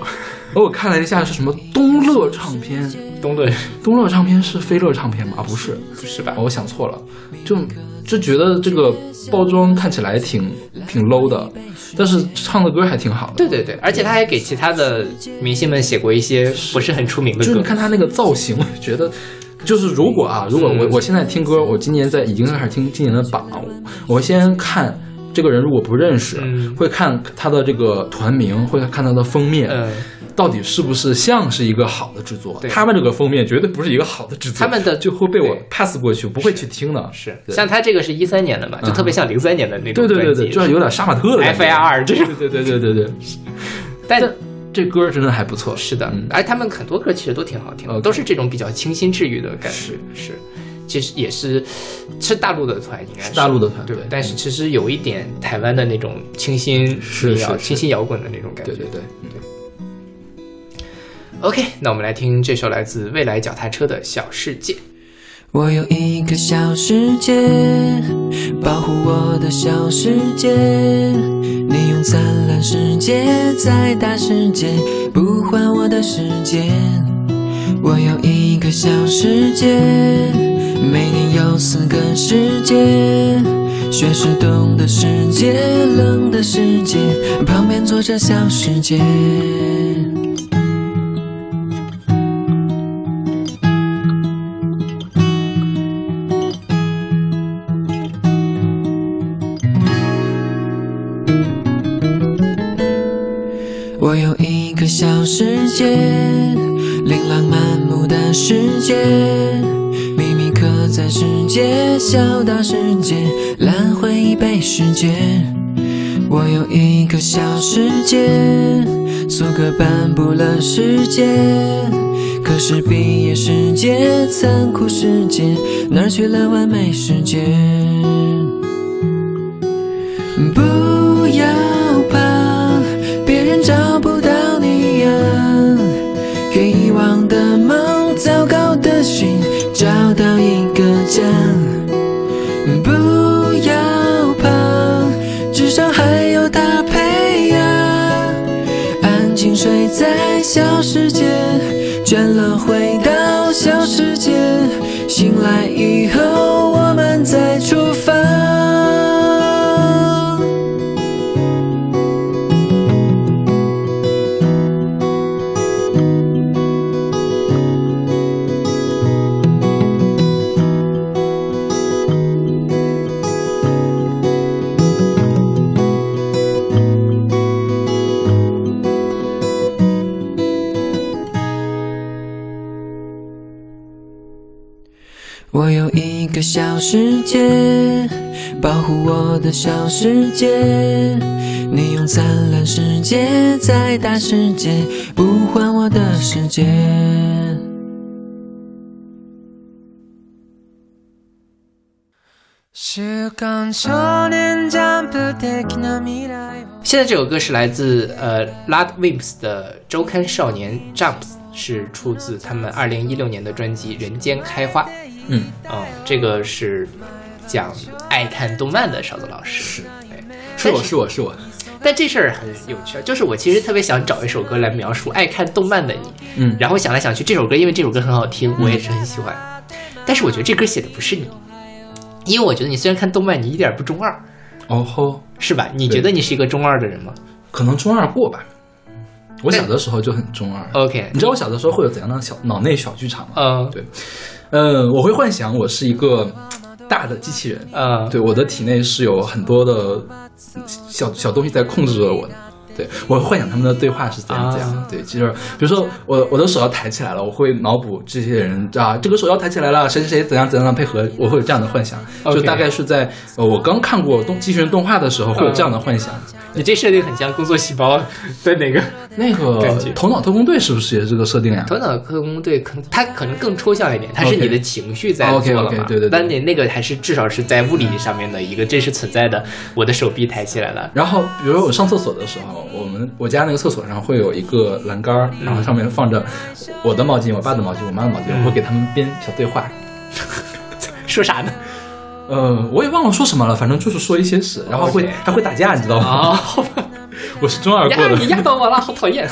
哦，我看了一下是什么东乐唱片，东乐东乐唱片是飞乐唱片吗？啊，不是，不是吧哦？我想错了，就就觉得这个包装看起来挺挺 low 的，但是唱的歌还挺好的。对对对，而且他还给其他的明星们写过一些不是很出名的歌就是你。看他那个造型，我觉得。就是如果啊，如果我嗯我现在听歌，我今年在已经开始听今年的榜，我先看这个人，如果不认识，嗯会看他的这个团名，会看他的封面，嗯，到底是不是像是一个好的制作？他们这个封面绝对不是一个好的制作，他们的就会被我 pass 过去，不会去听的。是像他这个是一三年的嘛，就特别像零三年的那种对对对对，就是有点杀马特的 FIR 这种。对对对对对对，但但这歌真的还不错。是的嗯，而他们很多歌其实都挺好听的，都是这种比较清新治愈的感觉。是是，其实也是是大陆的团，应该是。大陆的团对对，但是其实有一点台湾的那种清新民谣是。清新摇滚的那种感觉。对对对，OK，那我们来听这首来自未来脚踏车的小世界。我有一个小世界，保护我的小世界。你用灿烂世界在大世界，不还我的时间。我有一个小世界，每年有四个世界。雪是冻的世界，冷的世界，旁边坐着小世界。界，琳琅满目的世界，秘密刻在世界，小到世界，烂灰被时间。我有一个小世界，苏格颁布了世界。可是毕业世界，残酷世界，哪去了完美世界？小世界，保护我的小世界。你用灿烂世界在大世界，不还我的世界。週刊少年ジャンプ的な未来を现在这首歌是来自呃 Lad Wimps 的周刊少年 Jumps，是出自他们二零一六年的专辑《人间开花》。 嗯，嗯，这个是讲爱看动漫的勺子老师。是对，是我是我是我，但这事儿很有趣，就是我其实特别想找一首歌来描述爱看动漫的你。嗯然后想来想去，这首歌因为这首歌很好听，我也是很喜欢。但是我觉得这歌写的不是你，因为我觉得你虽然看动漫，你一点不中二，哦吼，是吧？你觉得你是一个中二的人吗可能中二过吧。我小的时候就很中二。？OK，你知道我小的时候会有怎样的小脑内小剧场吗？嗯对，嗯，我会幻想我是一个大的机器人，嗯，对，我的体内是有很多的小小东西在控制着我的。对我会幻想他们的对话是怎样怎样对，就是比如说我我的手要抬起来了，我会脑补这些人啊，这个手要抬起来了，谁谁谁怎样怎样的配合，我会有这样的幻想。OK 就大概是在呃我刚看过动机器人动画的时候会有这样的幻想。你这设定很像工作细胞的哪个那个 头脑特工队是不是也是这个设定呀？头脑特工队，可能它可能更抽象一点，它是你的情绪在做 OK，OK，了嘛？对对对但你那个还是至少是在物理上面的一个真实存在的，我的手臂抬起来了。然后，比如说我上厕所的时候，我们我家那个厕所上会有一个栏杆儿，然后上面放着我的毛巾、我爸的毛巾、我妈的毛巾，嗯我会给他们编小对话。说啥呢？呃，我也忘了说什么了，反正就是说一些事，然后会还会打架，你知道吗啊，吗？好吧，我是中二过呀，的。你压到我了，好讨厌。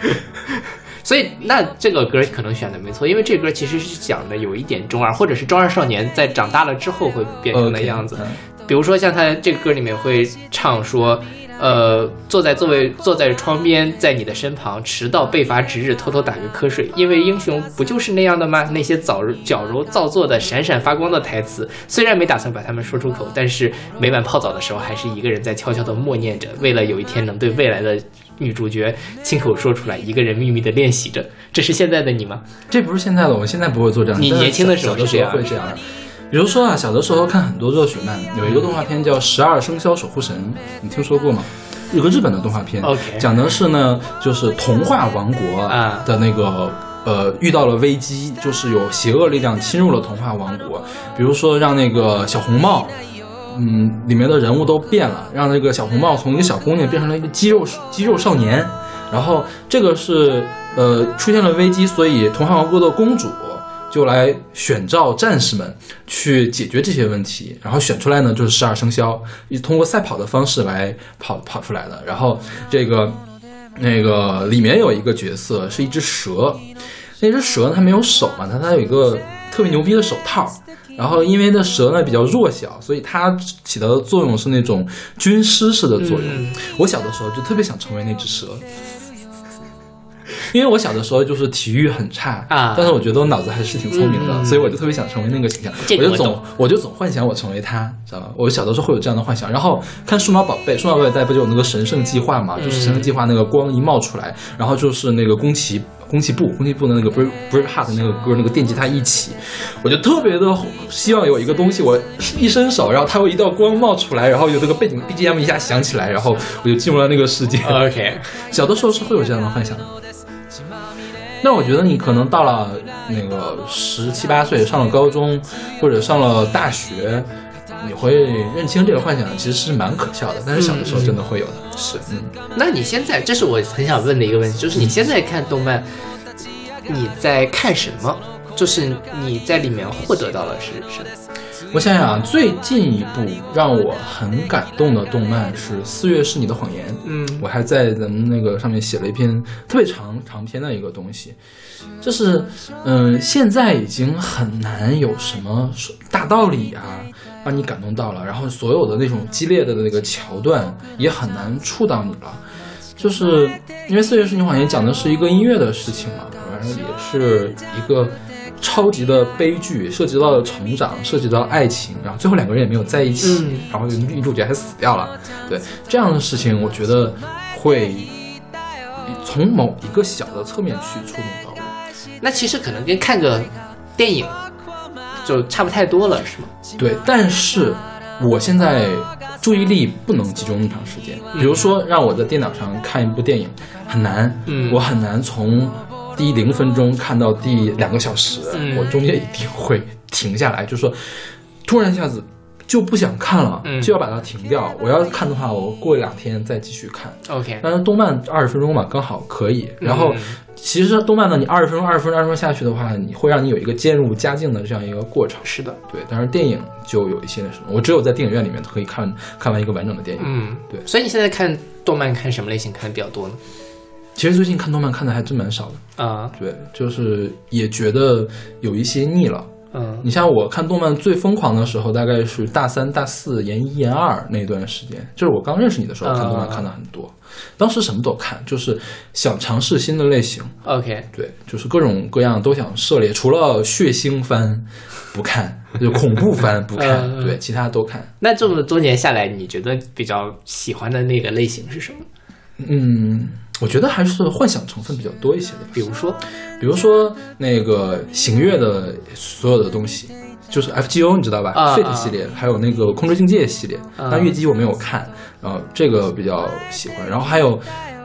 所以，那这个歌可能选的没错，因为这歌其实是讲的有一点中二，或者是中二少年在长大了之后会变成的样子。嗯比如说像他这个歌里面会唱说，呃，坐在座位坐在窗边，在你的身旁，迟到被罚值日，偷偷打个瞌睡，因为英雄不就是那样的吗？那些矫矫揉造作的、闪闪发光的台词，虽然没打算把他们说出口，但是每晚泡澡的时候，还是一个人在悄悄地默念着，为了有一天能对未来的女主角亲口说出来，一个人秘密地练习着。这是现在的你吗？这不是现在的，我现在不会做这样。你年轻的时候是这样会这样。比如说啊，小的时候看很多热血漫，有一个动画片叫《十二生肖守护神》，你听说过吗？有个日本的动画片讲的是呢，就是童话王国啊的那个。呃，遇到了危机，就是有邪恶力量侵入了童话王国，比如说让那个小红帽，嗯，里面的人物都变了，让那个小红帽从一个小姑娘变成了一个肌肉肌肉少年，然后这个是呃出现了危机，所以童话王国的公主就来选召战士们去解决这些问题，然后选出来呢就是十二生肖，通过赛跑的方式来跑跑出来的。然后这个那个里面有一个角色是一只蛇，那只蛇它没有手嘛，它它有一个特别牛逼的手套。然后，因为那蛇呢比较弱小，所以它起到的作用是那种军师式的作用。我小的时候就特别想成为那只蛇，因为我小的时候就是体育很差啊但是我觉得我脑子还是挺聪明的，嗯所以我就特别想成为那个形象。我就总这个我就总幻想我成为他，知道吧？我小的时候会有这样的幻想。然后看数码宝贝，数码宝贝在不就有那个神圣计划嘛？就是神圣计划那个光一冒出来，然后就是那个宫崎宫崎步，宫崎步的那个 Break Break Heart 那个歌，那个电吉他一起，我就特别的希望有一个东西，我一伸手，然后它会一道光冒出来，然后有这个背景 BGM 一下响起来，然后我就进入了那个世界。OK，小的时候是会有这样的幻想的。那我觉得你可能到了那个十七八岁，上了高中或者上了大学，你会认清这个幻想其实是蛮可笑的。但是小的时候真的会有的。是，嗯。那你现在，这是我很想问的一个问题，就是你现在看动漫，你在看什么？就是你在里面获得到了是什么？我想想啊，最近一部让我很感动的动漫是《四月是你的谎言》。嗯我还在咱们那个上面写了一篇特别长长篇的一个东西，就是嗯、现在已经很难有什么大道理啊让你感动到了，然后所有的那种激烈的那个桥段也很难触到你了。就是因为《四月是你的谎言》讲的是一个音乐的事情嘛，反正也是一个超级的悲剧，涉及到了成长，涉及到爱情，然后最后两个人也没有在一起，嗯然后女主角还死掉了。对这样的事情，我觉得会从某一个小的侧面去触动到我。那其实可能跟看个电影就差不太多了，是吗？对，但是我现在注意力不能集中那么长时间。比如说，让我在电脑上看一部电影很难，嗯我很难从第零分钟看到第两个小时，嗯我中间一定会停下来，就是说突然一下子。就不想看了，嗯就要把它停掉。我要看的话，我过两天再继续看。OK，但是动漫二十分钟嘛，刚好可以。然后嗯其实动漫呢，你二十分钟、二十分钟、二十分钟下去的话，你会让你有一个渐入佳境的这样一个过程。是的，对，但是电影就有一些那什么，我只有在电影院里面可以看看完一个完整的电影。嗯，对所以你现在看动漫看什么类型看的比较多呢？其实最近看动漫看的还真蛮少的，啊，对，就是也觉得有一些腻了。嗯你像我看动漫最疯狂的时候，大概是大三、大四、研一、研二那段时间，就是我刚认识你的时候，看动漫啊看的很多。当时什么都看，就是想尝试新的类型，，OK，对，就是各种各样都想涉猎，除了血腥番不看，就恐怖番不看，对，其他都看。那这么多年下来，你觉得比较喜欢的那个类型是什么？嗯，我觉得还是幻想成分比较多一些的吧。比如说，比如说那个行月的所有的东西，就是 FGO 你知道吧、啊 f a t e 系列，还有那个空之境界系列，啊但月姬我没有看，然后这个比较喜欢。然后还有，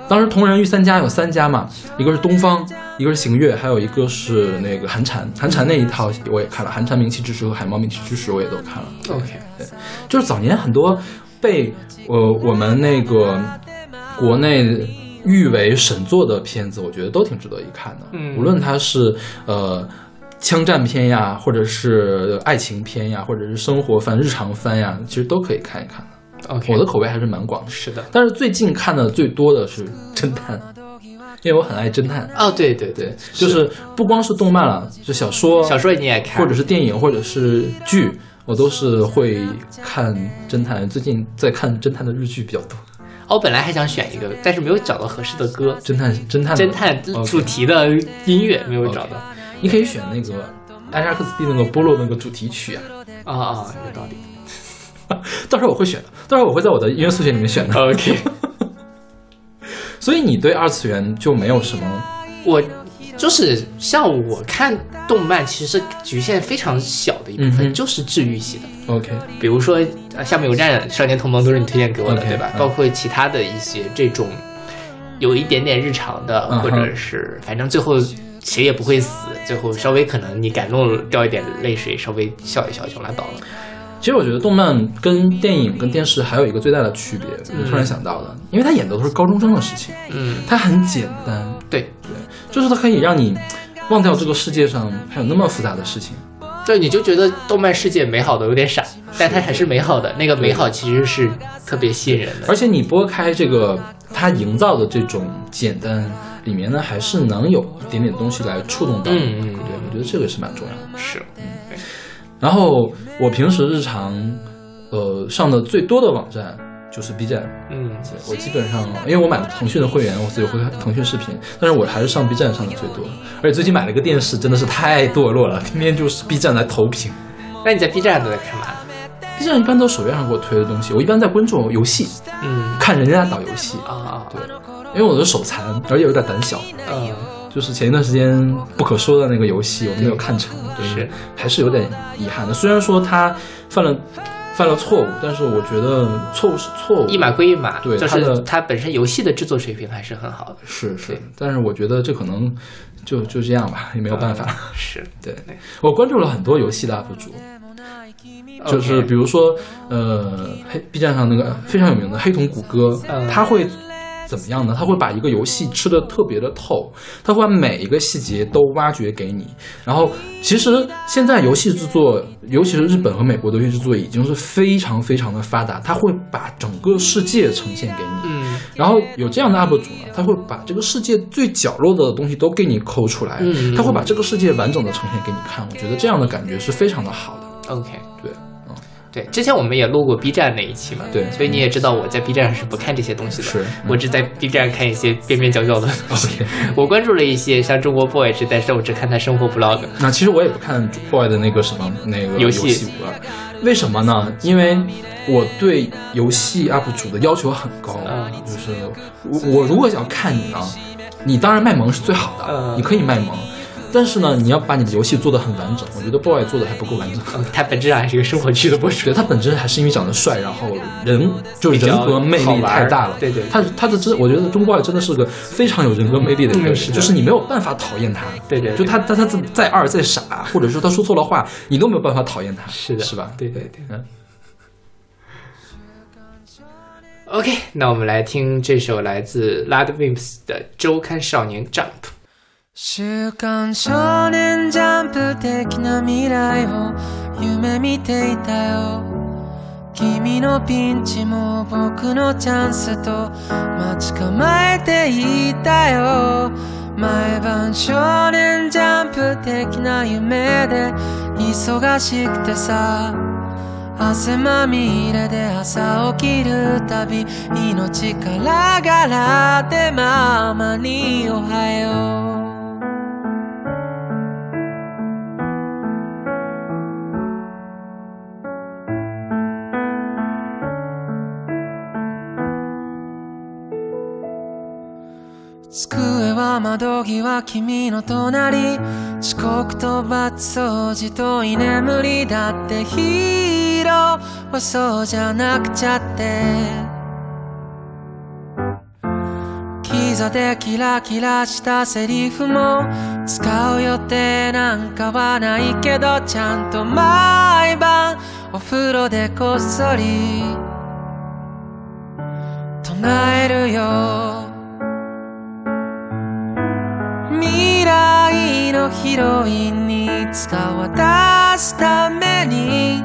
当时同人御三家有三家嘛，一个是东方，一个是行月，还有一个是那个寒蝉。寒蝉那一套我也看了，寒蝉名气之时和海猫名气之时我也都看了。OK，对就是早年很多被呃我们那个国内誉为神作的片子，我觉得都挺值得一看的。嗯无论它是呃枪战片呀，或者是爱情片呀，或者是生活番、日常番呀，其实都可以看一看的。OK，我的口味还是蛮广的，是的。但是最近看的最多的是侦探，因为我很爱侦探。哦，对对对，就是不光是动漫了，就小说、小说你也看，或者是电影，或者是剧，我都是会看侦探。最近在看侦探的日剧比较多，哦，我本来还想选一个，但是没有找到合适的歌，侦探侦探侦探主题的音乐没有找到。你可以选那个艾扎克斯蒂那个波洛那个主题曲啊，啊啊，有道理。到时候我会选的，到时候我会在我的音乐速写里面选的。OK，所以你对二次元就没有什么 我就是像我看动漫，其实局限非常小的一部分，嗯就是治愈系的。OK，比如说，呃，像美国战少年同盟都是你推荐给我的对吧？嗯包括其他的一些这种有一点点日常的，嗯或者是反正最后谁也不会死，最后稍微可能你感动掉一点泪水，稍微笑一笑就拉倒了。其实我觉得动漫跟电影跟电视还有一个最大的区别，我突然想到的，因为它演的都是高中生的事情，嗯，它很简单，对，对，就是它可以让你忘掉这个世界上还有那么复杂的事情。对，你就觉得动漫世界美好的有点傻，但它还是美好的。那个美好其实是特别吸引人的。而且你拨开这个它营造的这种简单，里面呢还是能有一点点东西来触动到你。嗯嗯对，我觉得这个是蛮重要的。是，嗯然后我平时日常，呃，上的最多的网站就是 B 站。嗯对我基本上，因为我买了腾讯的会员，我所以会看腾讯视频，但是我还是上 B 站上的最多。而且最近买了个电视，真的是太堕落了，天天就是 B 站来投屏。那你在 B 站都在干嘛？B 站一般都首页上给我推的东西，我一般在关注游戏，嗯看人家打游戏。啊啊，对，因为我的手残，而且有点胆小，嗯，就是前一段时间不可说的那个游戏，我没有看成，对是还是有点遗憾的。虽然说他犯了犯了错误，但是我觉得错误是错误，一码归一码，对就是它本身游戏的制作水平还是很好的。是是，但是我觉得这可能就就这样吧，也没有办法。是，对我关注了很多游戏的 UP 主，就是比如说呃黑 B 站上那个非常有名的黑瞳谷歌，嗯他会。怎么样呢？他会把一个游戏吃的特别的透，他会把每一个细节都挖掘给你。然后，其实现在游戏制作，尤其是日本和美国的游戏制作，已经是非常非常的发达。他会把整个世界呈现给你。嗯然后有这样的 UP 主呢，他会把这个世界最角落的东西都给你抠出来，嗯他会把这个世界完整的呈现给你看。我觉得这样的感觉是非常的好的。，OK，对，对，之前我们也录过 B 站那一期嘛，对所以你也知道我在 B 站上是不看这些东西的，是我只在 B 站看一些边边角角的东西。OK 我关注了一些像中国 boy 是，但是我只看他生活 vlog。那其实我也不看 boy 的那个什么那个游戏为什么呢？因为我对游戏 UP 主的要求很高，嗯就是我我如果想看你呢，你当然卖萌是最好的，嗯你可以卖萌，但是呢，你要把你的游戏做得很完整。我觉得 boy 做的还不够完整。嗯，他本质上还是一个生活区的博主对。他本质还是因为长得帅，然后人就是人格魅力太大了。对对他他的真，我觉得中 boy 真的是个非常有人格魅力的一个人，就是你没有办法讨厌他。对对对就他他他再二再傻，或者说他说错了话，你都没有办法讨厌他。是的，是吧？对对对。嗯。OK，那我们来听这首来自 Ludwimps 的《周刊少年 Jump》。週刊少年ジャンプ的な未来を夢見ていたよ。君のピンチも僕のチャンスと待ち構えていたよ。毎晩少年ジャンプ的な夢で忙しくてさ。汗まみれで朝起きるたび命からがらでママにおはよう。机は窓際君の隣。遅刻と罰掃除と居眠りだってヒーロー。はそうじゃなくちゃって。キザでキラキラしたセリフも使う予定なんかはないけどちゃんと毎晩お風呂でこっそり唱えるよ。来のヒロインに使わ出すために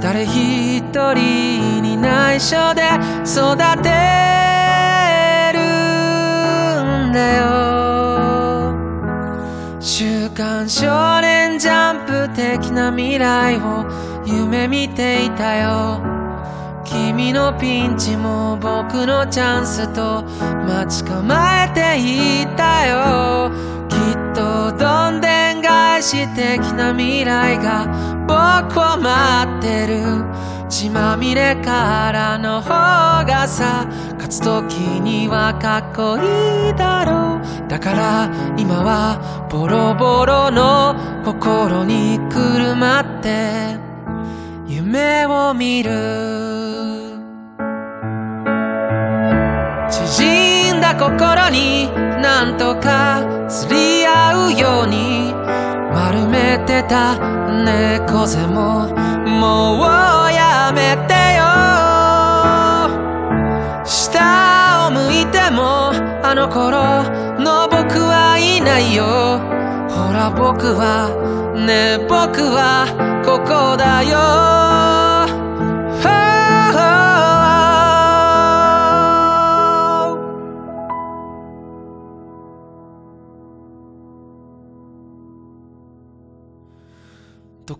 誰一人に内緒で育てるんだよ。週刊少年ジャンプ的な未来を夢見ていたよ。君のピンチも僕のチャンスと待ち構えていたよ。とどんでん返し的な未来が僕を待ってる。血まみれからの方がさ勝つ時にはかっこいいだろう。だから今はボロボロの心にくるまって。夢を見る。縮んだ心になんとか釣り合うように丸めてた猫背ももうやめてよ。下を向いてもあの頃の僕はいないよ。ほら僕はね僕はここだよ。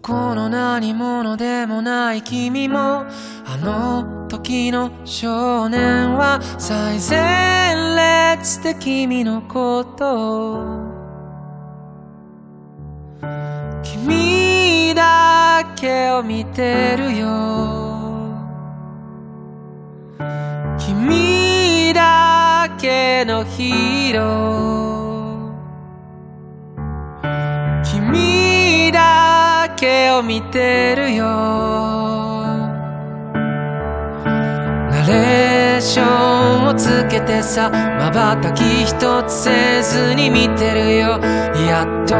この何者でもない君もあの時の少年は最前列で君のことを。君だけを見てるよ。君だけのヒーロー。君だけを見てるよ。ナレーションをつけてさ瞬き一つせずに見てるよ。やっと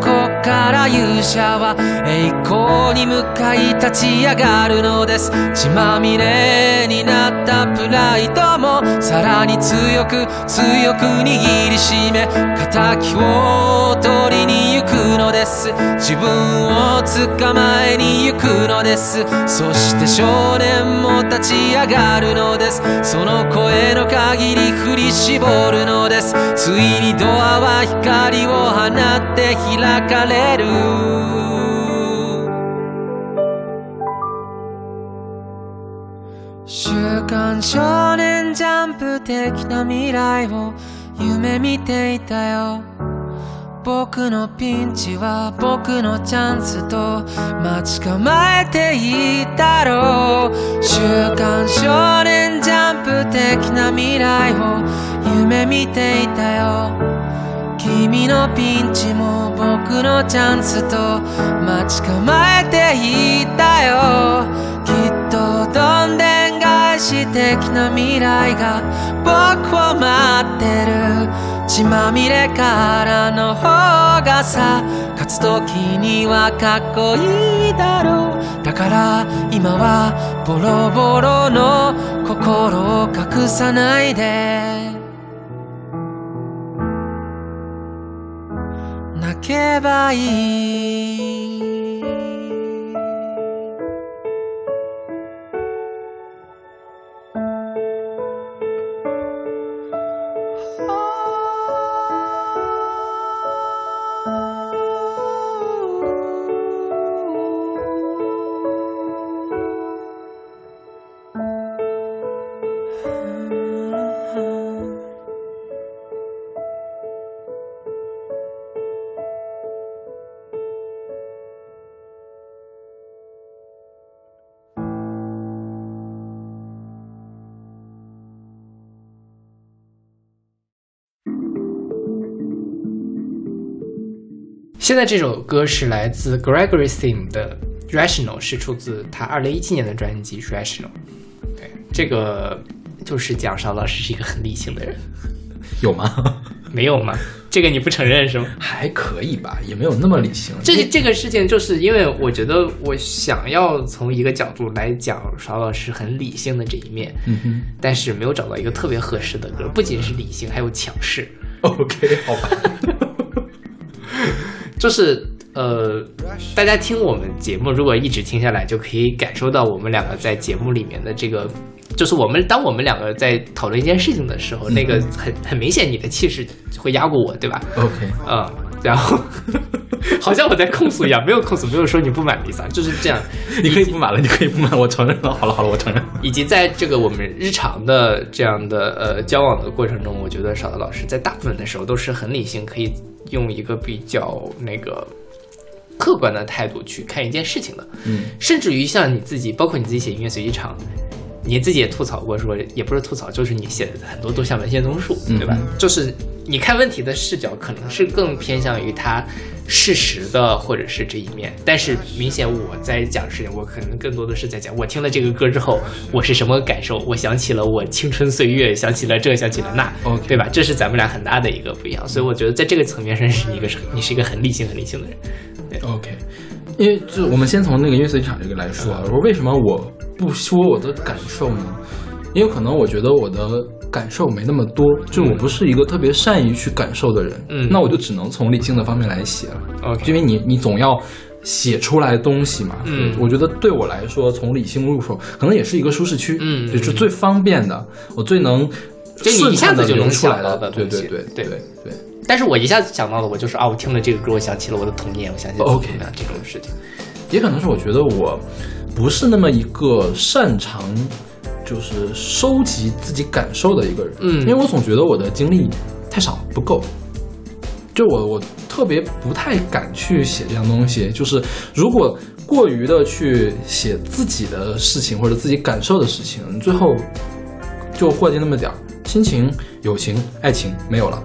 こっから勇者は栄光に向かい立ち上がるのです。血まみれになったプライドもさらに強く強く握りしめ敵を取りに行くのです。自分を捕まえに行くのです。そして少年も立ち上がるのです。その声の限り振り絞るのです。ついにドアは光を放って開かれる。週刊少年ジャンプ的な未来を夢見ていたよ。僕のピンチは僕のチャンスと待ち構えていたろう。週刊少年ジャンプ的な未来を夢見ていたよ。君のピンチも僕のチャンスと待ち構えていたよ。きっとどんでん返し的な未来が僕を待ってる。血まみれからの方がさ勝つ時にはかっこいいだろう。だから今はボロボロの心を隠さないで。泣けばいい。现在这首歌是来自 Gregory Sim 的 Rational，是出自他二零一七年的专辑 Rational。对，这个就是讲邵老师是一个很理性的人，有吗？没有吗？这个你不承认是吗？还可以吧，也没有那么理性。这这个事情，就是因为我觉得我想要从一个角度来讲邵老师很理性的这一面，嗯哼但是没有找到一个特别合适的歌，不仅是理性，还有强势。OK，好吧。就是呃，大家听我们节目，如果一直听下来，就可以感受到我们两个在节目里面的这个，就是我们当我们两个在讨论一件事情的时候，那个很很明显，你的气势会压过我，对吧？OK，嗯，然后好像我在控诉一样，没有控诉，没有说你不买 Lisa，就是这样。你可以不买了，你可以不买，我承认了。好了好了，我承认。以及在这个我们日常的这样的呃交往的过程中，我觉得少德老师在大部分的时候都是很理性，可以用一个比较那个客观的态度去看一件事情的。嗯，甚至于像你自己，包括你自己写音乐随机场，你自己也吐槽过说，也不是吐槽，就是你写的很多都像文献综述，嗯对吧？就是你看问题的视角可能是更偏向于它事实的，或者是这一面。但是明显我在讲事情，我可能更多的是在讲我听了这个歌之后我是什么感受，我想起了我青春岁月，想起了这，想起了那对吧？这是咱们俩很大的一个不一样。所以我觉得在这个层面上是你一个你是一个很理性、很理性的人。OK，因为就我们先从那个音乐随场这个来说啊，我说为什么我不说我的感受呢？因为可能我觉得我的感受没那么多，就我不是一个特别善于去感受的人，嗯。那我就只能从理性的方面来写了。因为你你总要。写出来东西嘛，嗯。我觉得对我来说，从理性入手，可能也是一个舒适区，嗯。也是最方便的，我最能就你一下顺畅的子就能流出来的。对对对对。对对。但是我一下子想到的，我就是啊，我听了这个歌，我想起了我的童年，我想起了 OK 这种事情。也可能是我觉得我不是那么一个擅长就是收集自己感受的一个人，嗯因为我总觉得我的经历太少不够，就我我特别不太敢去写这样东西，就是如果过于的去写自己的事情或者自己感受的事情，最后就获计那么点儿，亲情、友情、爱情没有了。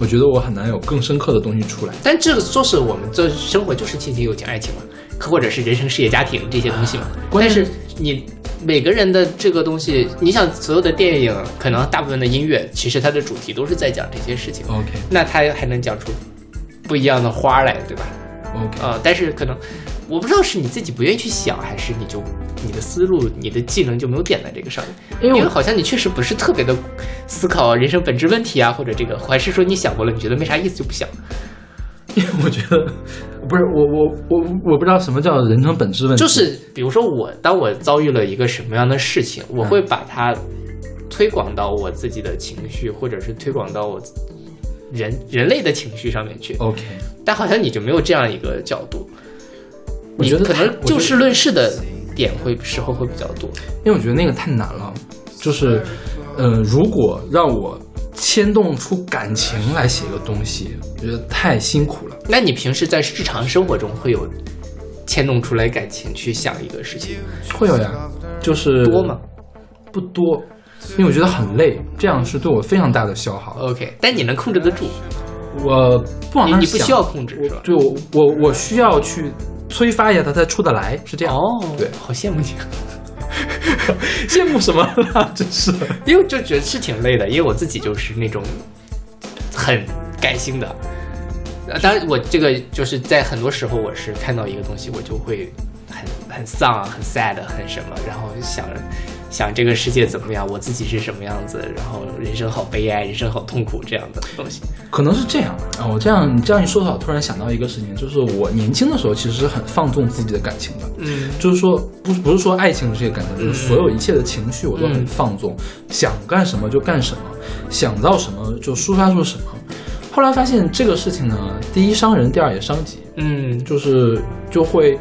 我觉得我很难有更深刻的东西出来。但这个就是我们这生活就是亲情、友情、爱情嘛。或者是人生、事业、家庭这些东西嘛。但是你每个人的这个东西，你想所有的电影，可能大部分的音乐，其实它的主题都是在讲这些事情。OK 那它还能讲出不一样的花来，对吧？OK，啊、但是可能我不知道是你自己不愿意去想，还是你就你的思路、你的技能就没有点在这个上面。因为好像你确实不是特别的思考人生本质问题啊，或者这个，还是说你想过了，你觉得没啥意思就不想。因为我觉得不是我我我我不知道什么叫人生本质问题，就是比如说我，当我遭遇了一个什么样的事情，我会把它推广到我自己的情绪，或者是推广到我人人类的情绪上面去。OK。但好像你就没有这样一个角度，我觉得可能就事论事的点会时候会比较多。因为我觉得那个太难了，就是，呃，如果让我牵动出感情来写一个东西，我觉得太辛苦了。那你平时在日常生活中会有牵动出来感情去想一个事情会有呀，就是多吗？不多，因为我觉得很累，这样是对我非常大的消耗。？OK，但你能控制得住，我不往那儿想你你不需要控制是吧？对我我我需要去催发一下它才出得来，是这样。哦，对，好羡慕你，羡慕什么啦？真是。因为就觉得是挺累的，因为我自己就是那种很感性的。呃当然，我这个就是在很多时候，我是看到一个东西，我就会很很丧、很 sad、很什么，然后想着想这个世界怎么样，我自己是什么样子，然后人生好悲哀，人生好痛苦这样的东西。可能是这样啊，我这样你这样一说的话，我突然想到一个事情，就是我年轻的时候其实是很放纵自己的感情的，嗯就是说不不是说爱情这些感情，就是所有一切的情绪我都很嗯放纵，想干什么就干什么，想到什么就抒发出什么。后来发现这个事情呢，第一伤人，第二也伤己，嗯就是就会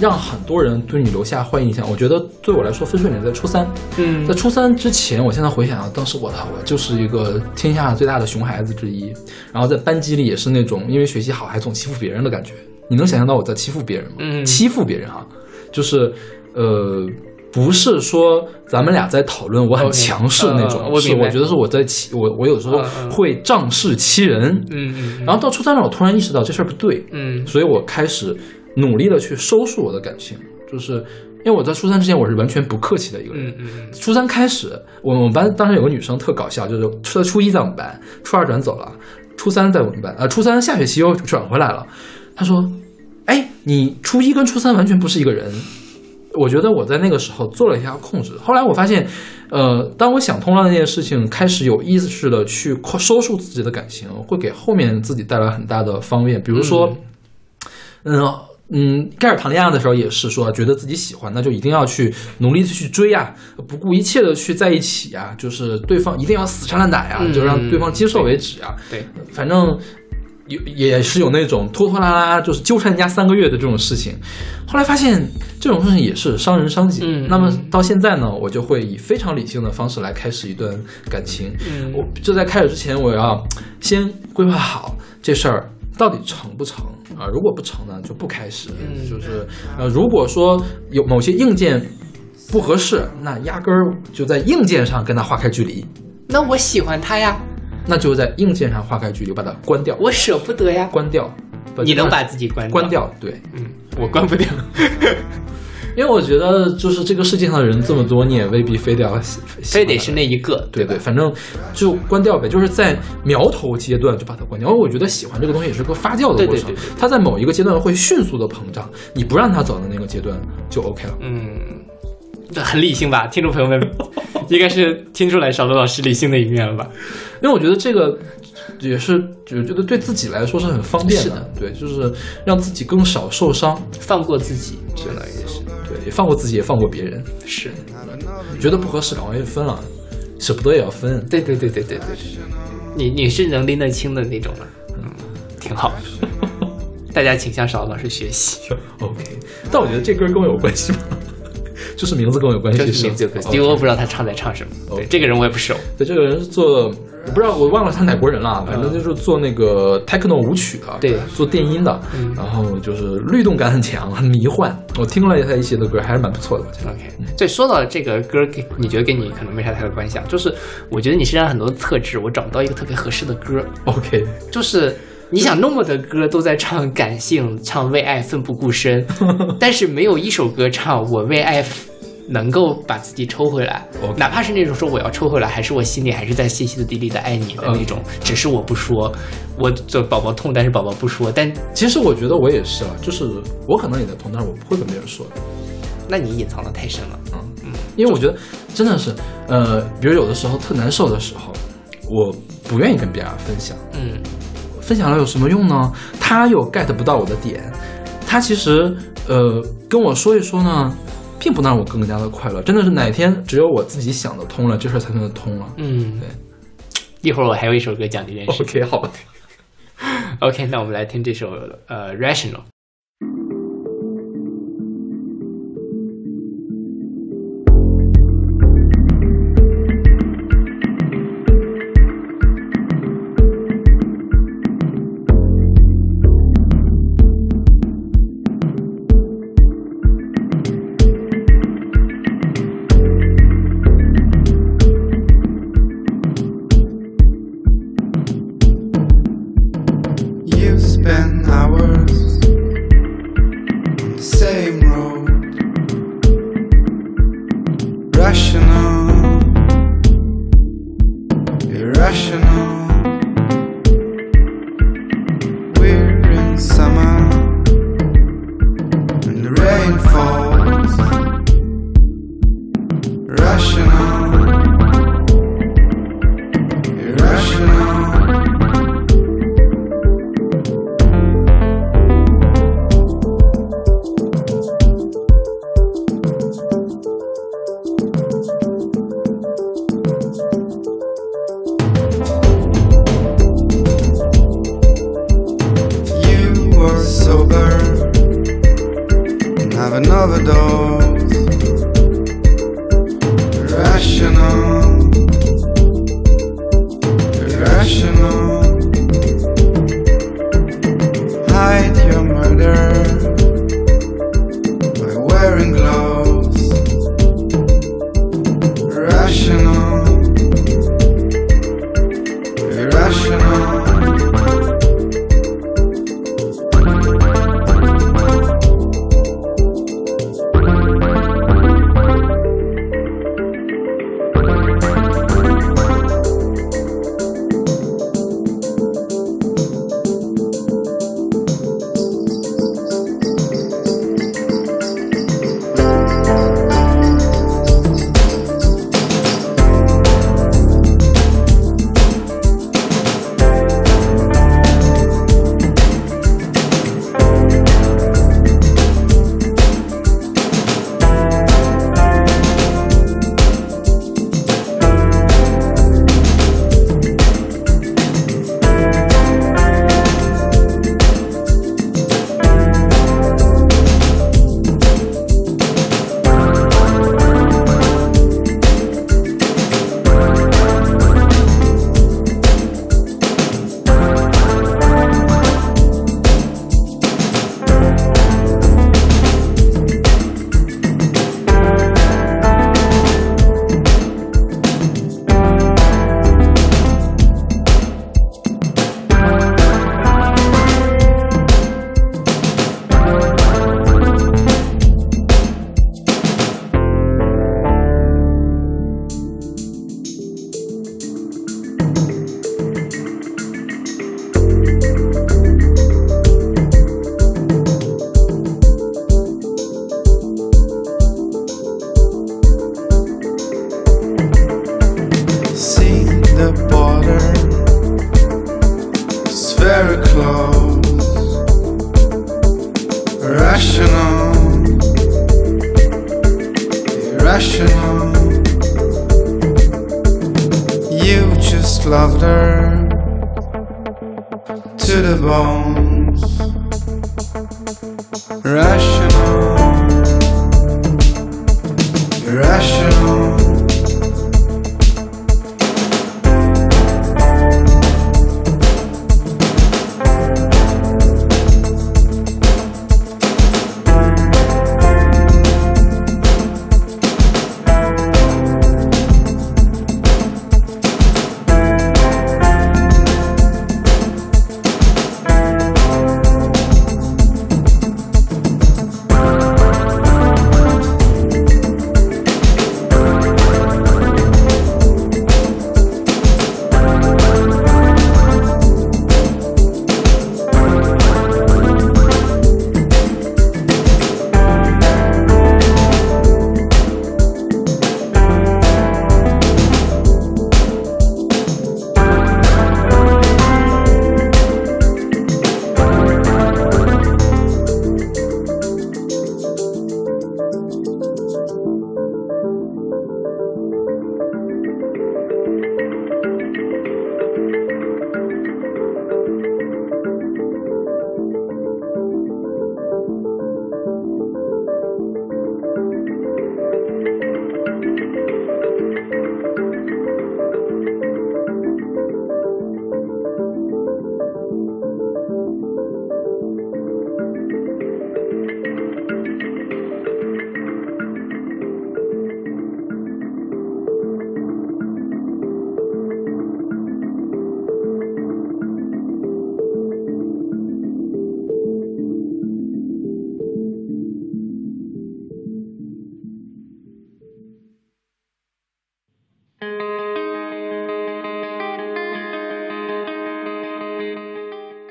让很多人对你留下坏印象。我觉得对我来说，分水岭在初三，嗯在初三之前，我现在回想啊，当时我操，我就是一个天下最大的熊孩子之一。然后在班级里也是那种因为学习好还总欺负别人的感觉。你能想象到我在欺负别人吗？嗯欺负别人啊，就是呃，不是说咱们俩在讨论我很强势那种，是我觉得是我在欺我，我有时候会仗势欺人。嗯嗯然后到初三了，我突然意识到这事儿不对，嗯所以我开始努力的去收束我的感情，就是因为我在初三之前我是完全不客气的一个人。嗯嗯初三开始，我我们班当时有个女生特搞笑，就是初初一在我们班，初二转走了，初三在我们班，呃，初三下学期又转回来了。她说：“哎，你初一跟初三完全不是一个人。”我觉得我在那个时候做了一下控制。后来我发现，呃，当我想通了那件事情，开始有意识的去扩收束自己的感情，会给后面自己带来很大的方便。比如说，嗯嗯，开始谈恋爱的时候也是说，觉得自己喜欢，那就一定要去努力的去追呀，不顾一切的去在一起呀，就是对方一定要死缠烂打呀，嗯就让对方接受为止呀。对，反正有也是有那种拖拖拉拉，就是纠缠人家三个月的这种事情。后来发现这种事情也是伤人伤己。嗯那么到现在呢，我就会以非常理性的方式来开始一段感情。嗯我就在开始之前，我要先规划好这事儿到底成不成啊？如果不成呢，就不开始。嗯就是呃，如果说有某些硬件不合适，那压根儿就在硬件上跟他划开距离。那我喜欢他呀，那就在硬件上划开距离，把它关掉。我舍不得呀。关掉，你能把自己关关？掉？对，嗯，我关不掉。因为我觉得就是这个世界上的人这么多，你也未必非得要非得是那一个，对对，吧？反正就关掉呗，就是在苗头阶段就把它关掉。因为我觉得喜欢这个东西也是个发酵的过程，对对对对它在某一个阶段会迅速的膨胀，你不让它走到那个阶段就 OK 了。嗯，这很理性吧？听众朋友们，应该是听出来小罗老师理性的一面了吧？因为我觉得这个也是，我觉得对自己来说是很方便是的对，就是让自己更少受伤，放过自己，相当于是对，也放过自己，也放过别人。是，觉得不合适，赶快就分了，舍不得也要分。对对对对对对，你你是能拎得清的那种了，嗯，挺好。大家请向少罗老师学习，OK，但我觉得这歌跟我有关系吗？就是名字跟我有关系，就是名字有关系，OK 因为我不知道他唱在唱什么。对，这个人我也不熟。对，这个人是做，我不知道，我忘了他哪国人了，反正就是做那个 techno 舞曲的，对做电音的，嗯然后就是律动感很强，很迷幻。我听了他一些的歌，还是蛮不错的，我觉得。OK，对，说到这个歌，给你觉得跟你可能没啥太大关系啊？就是我觉得你身上很多的特质，我找不到一个特别合适的歌。OK，就是你想那么的歌都在唱感性，唱为爱奋不顾身，但是没有一首歌唱我为爱能够把自己抽回来。哪怕是那种说我要抽回来，还是我心里还是在细细的滴滴的爱你的那种，只是我不说，我就宝宝痛，但是宝宝不说，但其实我觉得我也是啊，就是我可能也在痛，但是我不会跟别人说。的。那你隐藏的太深了。因为我觉得真的是，呃，比如有的时候特难受的时候，我不愿意跟别人分享，嗯。分享了有什么用呢？他又 get 不到我的点，他其实呃跟我说一说呢，并不能让我更加的快乐。真的是哪天只有我自己想得通了，这事儿才算得通了。嗯，对。一会儿我还有一首歌讲这件事。OK，好。OK，那我们来听这首呃 Rational。Irrational. Hide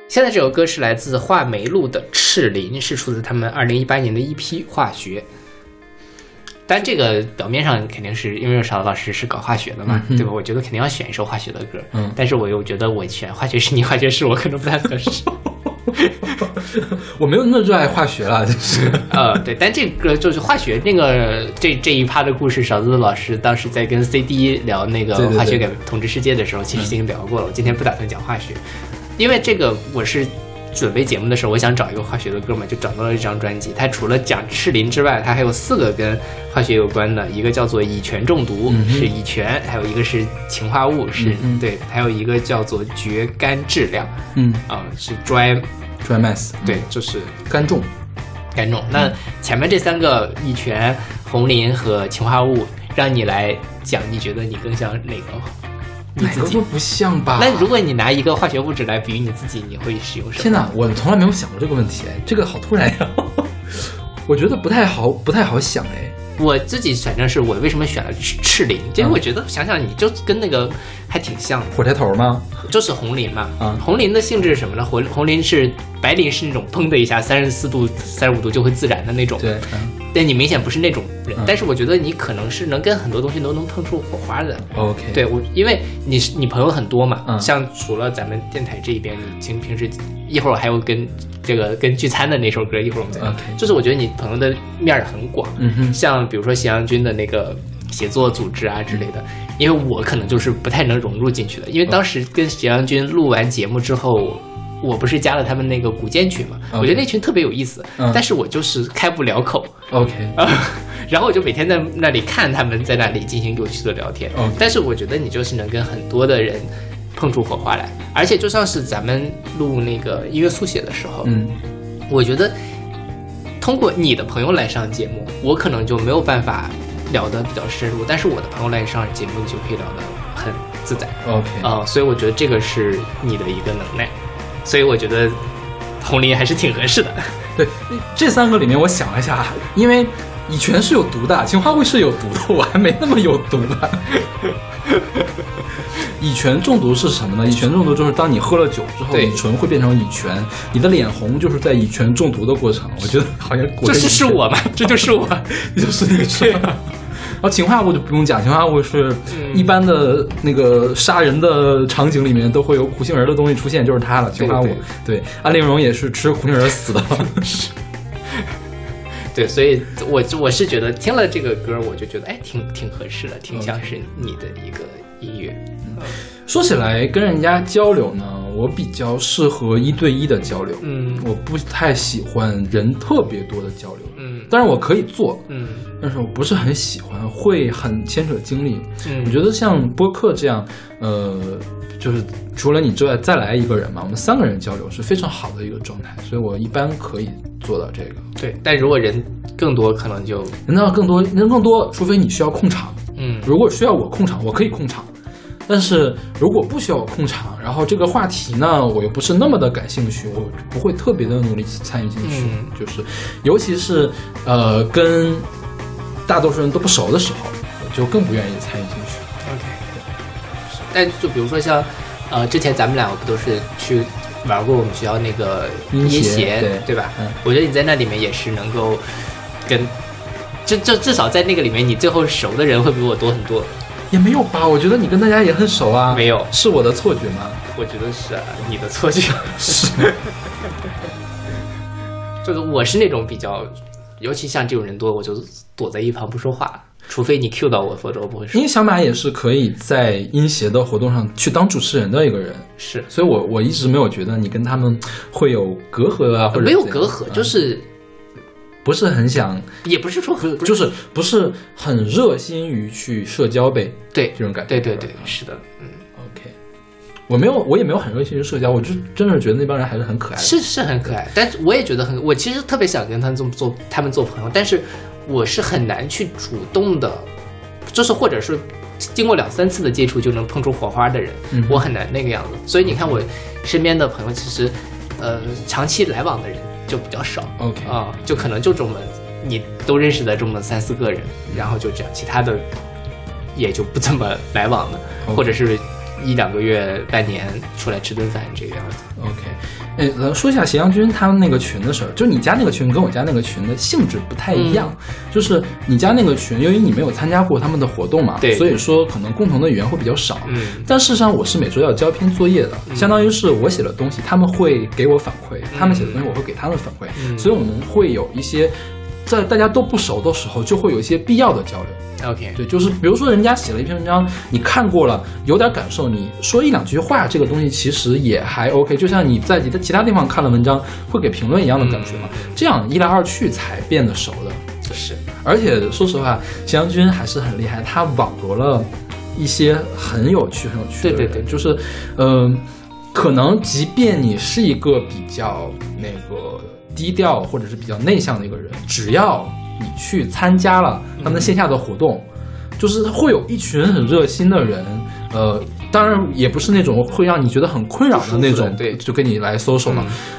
现在这首歌是来自画眉路的《赤林》，是出自他们二零一八年的一批化学。但这个表面上肯定是因为邵老师是搞化学的嘛，嗯对吧？我觉得肯定要选一首化学的歌。嗯但是我又觉得我选化学是你化学是我可能不太合适。我没有那么热爱化学了，就是。呃，对，但这个就是化学那个这这一趴的故事，勺子老师当时在跟 CD 聊那个化学改统治世界的时候，其实已经聊过了。我今天不打算讲化学，因为这个我是准备节目的时候，我想找一个化学的哥们，就找到了这张专辑。它除了讲赤磷之外，它还有四个跟化学有关的，一个叫做乙醛中毒，嗯是乙醛，还有一个是氰化物，是、嗯对，还有一个叫做绝肝质量，嗯啊、是 dry，，dry mass，对，就是干重。干重。那前面这三个乙醛、红磷和氰化物，让你来讲，你觉得你更像哪个？你自己哪个都？不像吧？那如果你拿一个化学物质来比喻你自己，你会使用什么？天哪，我从来没有想过这个问题，哎，这个好突然呀！我觉得不太好，不太好想，哎。我自己反正是我为什么选了赤赤磷，因为我觉得想想你就跟那个还挺像的，火柴头吗？就是红磷嘛。啊红磷的性质是什么呢？红红磷是白磷是那种砰的一下三十四度、三十五度就会自燃的那种。对，嗯但你明显不是那种人，嗯。但是我觉得你可能是能跟很多东西都能碰出火花的。，OK，对我，因为你是你朋友很多嘛，嗯。像除了咱们电台这一边，你平平时一会儿我还有跟这个跟聚餐的那首歌，一会儿我们再聊。OK 就是我觉得你朋友的面儿很广，嗯哼，像比如说咸阳军的那个写作组织啊之类的，因为我可能就是不太能融入进去的，因为当时跟咸阳军录完节目之后。我不是加了他们那个古建群嘛我觉得那群特别有意思，嗯。但是我就是开不了口，OK，啊，然后我就每天在那里看他们在那里进行有趣的聊天。哦但是我觉得你就是能跟很多的人碰出火花来，而且就像是咱们录那个音乐速写的时候，嗯。我觉得通过你的朋友来上节目，我可能就没有办法聊得比较深入，但是我的朋友来上节目，你就可以聊得很自在。，OK，啊、所以我觉得这个是你的一个能耐，所以我觉得红林还是挺合适的。对，这三个里面我想了一下，因为乙醛是有毒的，氰化物是有毒的，我还没那么有毒吧。乙醛中毒是什么呢？乙醛中毒就是当你喝了酒之后，乙醇会变成乙醛，你的脸红就是在乙醛中毒的过程。我觉得好像这是是我吗？这就是我。就是你说。然后氰化物就不用讲，氰化物是嗯一般的那个杀人的场景里面都会有苦杏仁的东西出现，就是它了。氰化物，对，安陵容也是吃苦杏仁死的。对，所以我我是觉得听了这个歌，我就觉得哎，挺挺合适的，挺像是你的一个音乐。说起来，跟人家交流呢，我比较适合一对一的交流，嗯我不太喜欢人特别多的交流。嗯当然我可以做，嗯但是我不是很喜欢，会很牵扯精力。嗯，我觉得像播客这样，呃，就是除了你之外再来一个人嘛，我们三个人交流是非常好的一个状态，所以我一般可以做到这个。对，但如果人更多，可能就人要更多，人更多，除非你需要控场。嗯如果需要我控场，我可以控场。但是如果不需要我控场，然后这个话题呢，我又不是那么的感兴趣，我不会特别的努力参与进去。嗯就是，尤其是呃跟大多数人都不熟的时候，我就更不愿意参与进去。OK。但就比如说像呃，之前咱们两个不都是去玩过我们学校那个音协协对吧？嗯我觉得你在那里面也是能够跟。至至至少在那个里面，你最后熟的人会比我多很多。也没有吧？我觉得你跟大家也很熟啊。没有是我的错觉吗？我觉得是、啊、你的错觉。是。就是我是那种比较，尤其像这种人多，我就躲在一旁不说话，除非你 Q 到我，否则我不会说因。为小马也是可以在音协的活动上去当主持人的一个人，是所以我我一直没有觉得你跟他们会有隔阂啊，或者没有隔阂，嗯就是不是很想，也不是说很就是不是很热心于去社交呗，对这种感觉。对对对是的，嗯，OK，我没有，我也没有很热心于社交，我就真的觉得那帮人还是很可爱的。是是很可爱，但是我也觉得很，我其实特别想跟他们做做他们做朋友，但是我是很难去主动的，就是或者是经过两三次的接触就能碰出火花的人，嗯我很难那个样子。所以你看我身边的朋友，其实呃长期来往的人就比较少。OK 啊、就可能就这么你都认识的这么三四个人，然后就这样，其他的也就不怎么来往了或者是一两个月、半年出来吃顿饭这个样子。OK，哎，咱说一下斜阳君他们那个群的事儿，就是你家那个群跟我家那个群的性质不太一样，就是你家那个群，由于你没有参加过他们的活动嘛，对所以说可能共同的语言会比较少。嗯但事实上我是每周要交一篇作业的，相当于是我写的东西，他们会给我反馈，他们写的东西我会给他们反馈，嗯所以我们会有一些。在大家都不熟的时候，就会有一些必要的交流。OK，对，就是比如说人家写了一篇文章，你看过了，有点感受，你说一两句话，这个东西其实也还 OK。就像你在其他其他地方看了文章，会给评论一样的感觉嘛。这样一来二去才变得熟的。是，而且说实话，斜阳君还是很厉害，他网罗了一些很有趣、很有趣的人。对对对就是，嗯、可能即便你是一个比较那个低调或者是比较内向的一个人，只要你去参加了他们线下的活动，就是会有一群很热心的人，呃。当然也不是那种会让你觉得很困扰的那种对就跟你来 social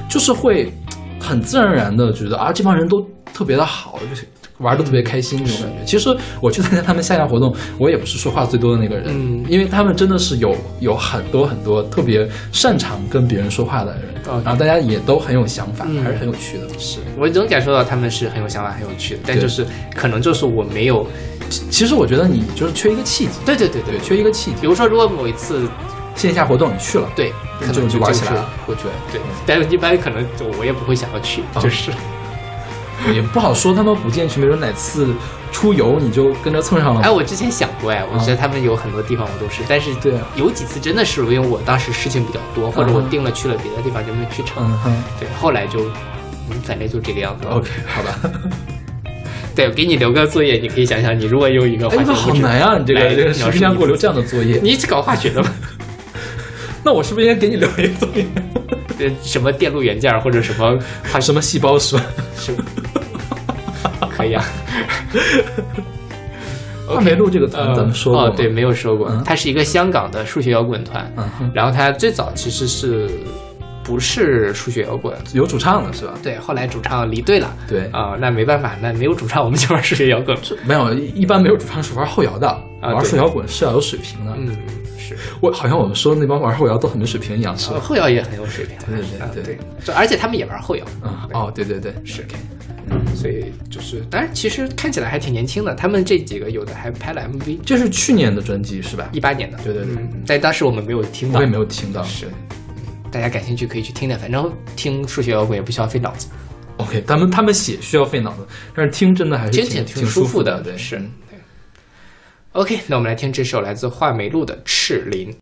就是会很自然而然的觉得啊，这帮人都特别的好，就是玩的特别开心那种感觉。其实我去参加他们线下活动，我也不是说话最多的那个人，嗯。因为他们真的是有有很多很多特别擅长跟别人说话的人然后大家也都很有想法，嗯。还是很有趣的。是。我能感受到他们是很有想法、很有趣的，但就是可能就是我没有，其其实我觉得你就是缺一个契机，对对对对，缺一个契机。比如说，如果某一次线下活动你去了，对，可能就就玩起来了，我觉得。对，但是一般可能我也不会想要去，啊就是也不好说，他们不进去，没准哪次出游你就跟着蹭上了。哎，我之前想过哎，我觉得他们有很多地方我都是，但是对啊有几次真的是因为我当时事情比较多，或者我定了去了别的地方就没去成，嗯对，后来就嗯，反正就这个样子。，OK，好吧。对，我给你留个作业，你可以想想，你如果有一个化哎，那学物质好难啊！你这个来这个实际上给我留这样，样的作业，你是搞化学的吗？那我是不是应该给你留一个作业？对，什么电路元件或者什么还什么细胞是吧？什么？可以啊。画眉路这个团咱们说哦对，没有说过嗯。它是一个香港的数学摇滚团，嗯，然后它最早其实是不是数学摇滚？有主唱的是吧？对，后来主唱离队了。对啊、那没办法，那没有主唱，我们就玩数学摇滚。没有，一一般没有主唱是玩后摇的，玩对数摇滚是要有水平的。嗯，是。我好像我们说的那帮玩后摇都很没水平一样，是吧？呃后摇也很有水平，对对对。啊对而且他们也玩后摇，嗯，哦，对对对，是，所以就是，当然其实看起来还挺年轻的，他们这几个有的还拍了 MV，这是去年的专辑是吧？一八年的，对对对。嗯，但当时我们没有听到，我也没有听到。是。大家感兴趣可以去听听，反正听数学摇滚也不需要费脑子，OK，他们他们写需要费脑子，但是听真的还是挺挺舒服的，对，是 OK，那我们来听这首来自画眉路的《赤伶》。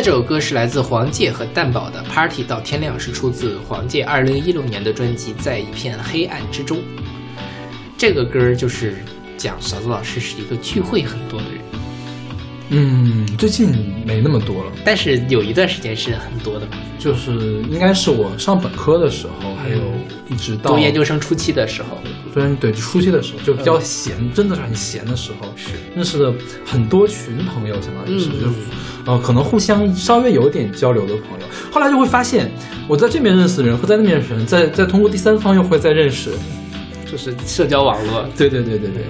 在这首歌是来自黄玠和蛋宝的《Party 到天亮》，是出自黄玠二零一六年的专辑《在一片黑暗之中》。这个歌儿就是讲勺子老师是一个聚会很多的人，嗯，最近没那么多了，但是有一段时间是很多的吧。就是应该是我上本科的时候，还有一直到读研究生初期的时候，对对初期的时候就比较闲，真的是很闲的时候，是。认识了很多群朋友，相当于是、嗯就是呃可能互相稍微有点交流的朋友。后来就会发现，我在这边认识的人和在那边认识的人，再再通过第三方又会再认识。就是社交网络。对对对对对，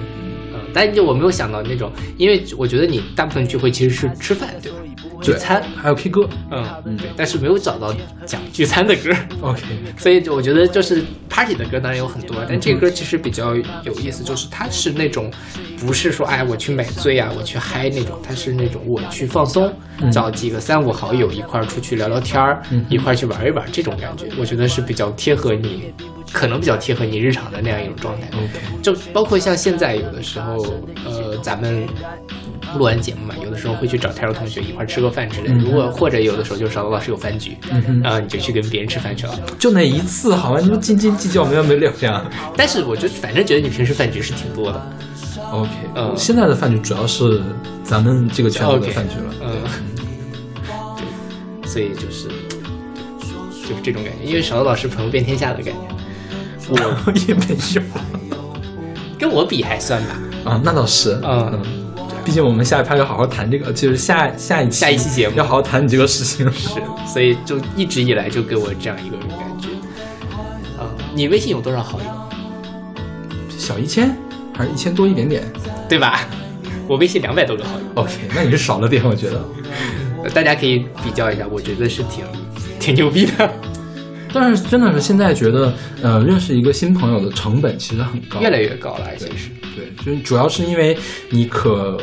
嗯，但就我没有想到那种，因为我觉得你大部分聚会其实是吃饭，对吧？聚餐，还有 K 歌。嗯嗯，对，但是没有找到讲聚餐的歌。OK，所以就我觉得就是 party 的歌当然有很多，但这个歌其实比较有意思，就是它是那种不是说哎我去买醉啊，我去嗨那种，它是那种我去放松，找几个三五好友一块儿出去聊聊天儿，一块儿去玩一玩这种感觉，我觉得是比较贴合你，可能比较贴合你日常的那样一种状态。就包括像现在有的时候，呃，咱们录完节目嘛，有的时候会去找泰柔同学一块儿吃个饭之类的。嗯如果或者有的时候就是勺子老师有饭局，嗯哼啊、你就去跟别人吃饭去了。就那一次，好像你们斤斤计较没完没了呀。但是我就反正觉得你平时饭局是挺多的，OK，、嗯现在的饭局主要是咱们这个圈子的饭局了。嗯，对，所以就是就是这种感觉，因为勺子老师朋友遍天下的感觉，我 也没有跟我比还算吧。啊，那倒是，嗯毕竟我们下一趴要好好谈这个，就是下下一期下一期节目要好好谈你这个事情。是，所以就一直以来就给我这样一个感觉。啊、你微信有多少好友？小一千还是一千多一点点对吧？我微信两百多个好友，？OK，那你是少了点，我觉得。呃大家可以比较一下，我觉得是挺挺牛逼的，但是真的是现在觉得，呃，认识一个新朋友的成本其实很高，越来越高了，其实对，就是主要是因为你可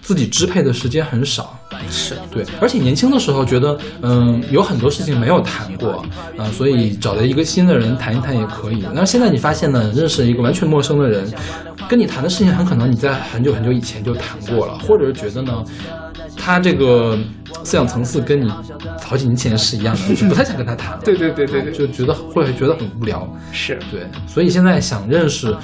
自己支配的时间很少。是对，而且年轻的时候觉得，嗯，有很多事情没有谈过，啊、所以找了一个新的人谈一谈也可以。那现在你发现呢，认识一个完全陌生的人，跟你谈的事情很可能你在很久很久以前就谈过了，或者是觉得呢，他这个思想层次跟你好几年前是一样的，就不太想跟他谈了。对对对对对就觉得会觉得很无聊。是，对，所以现在想认识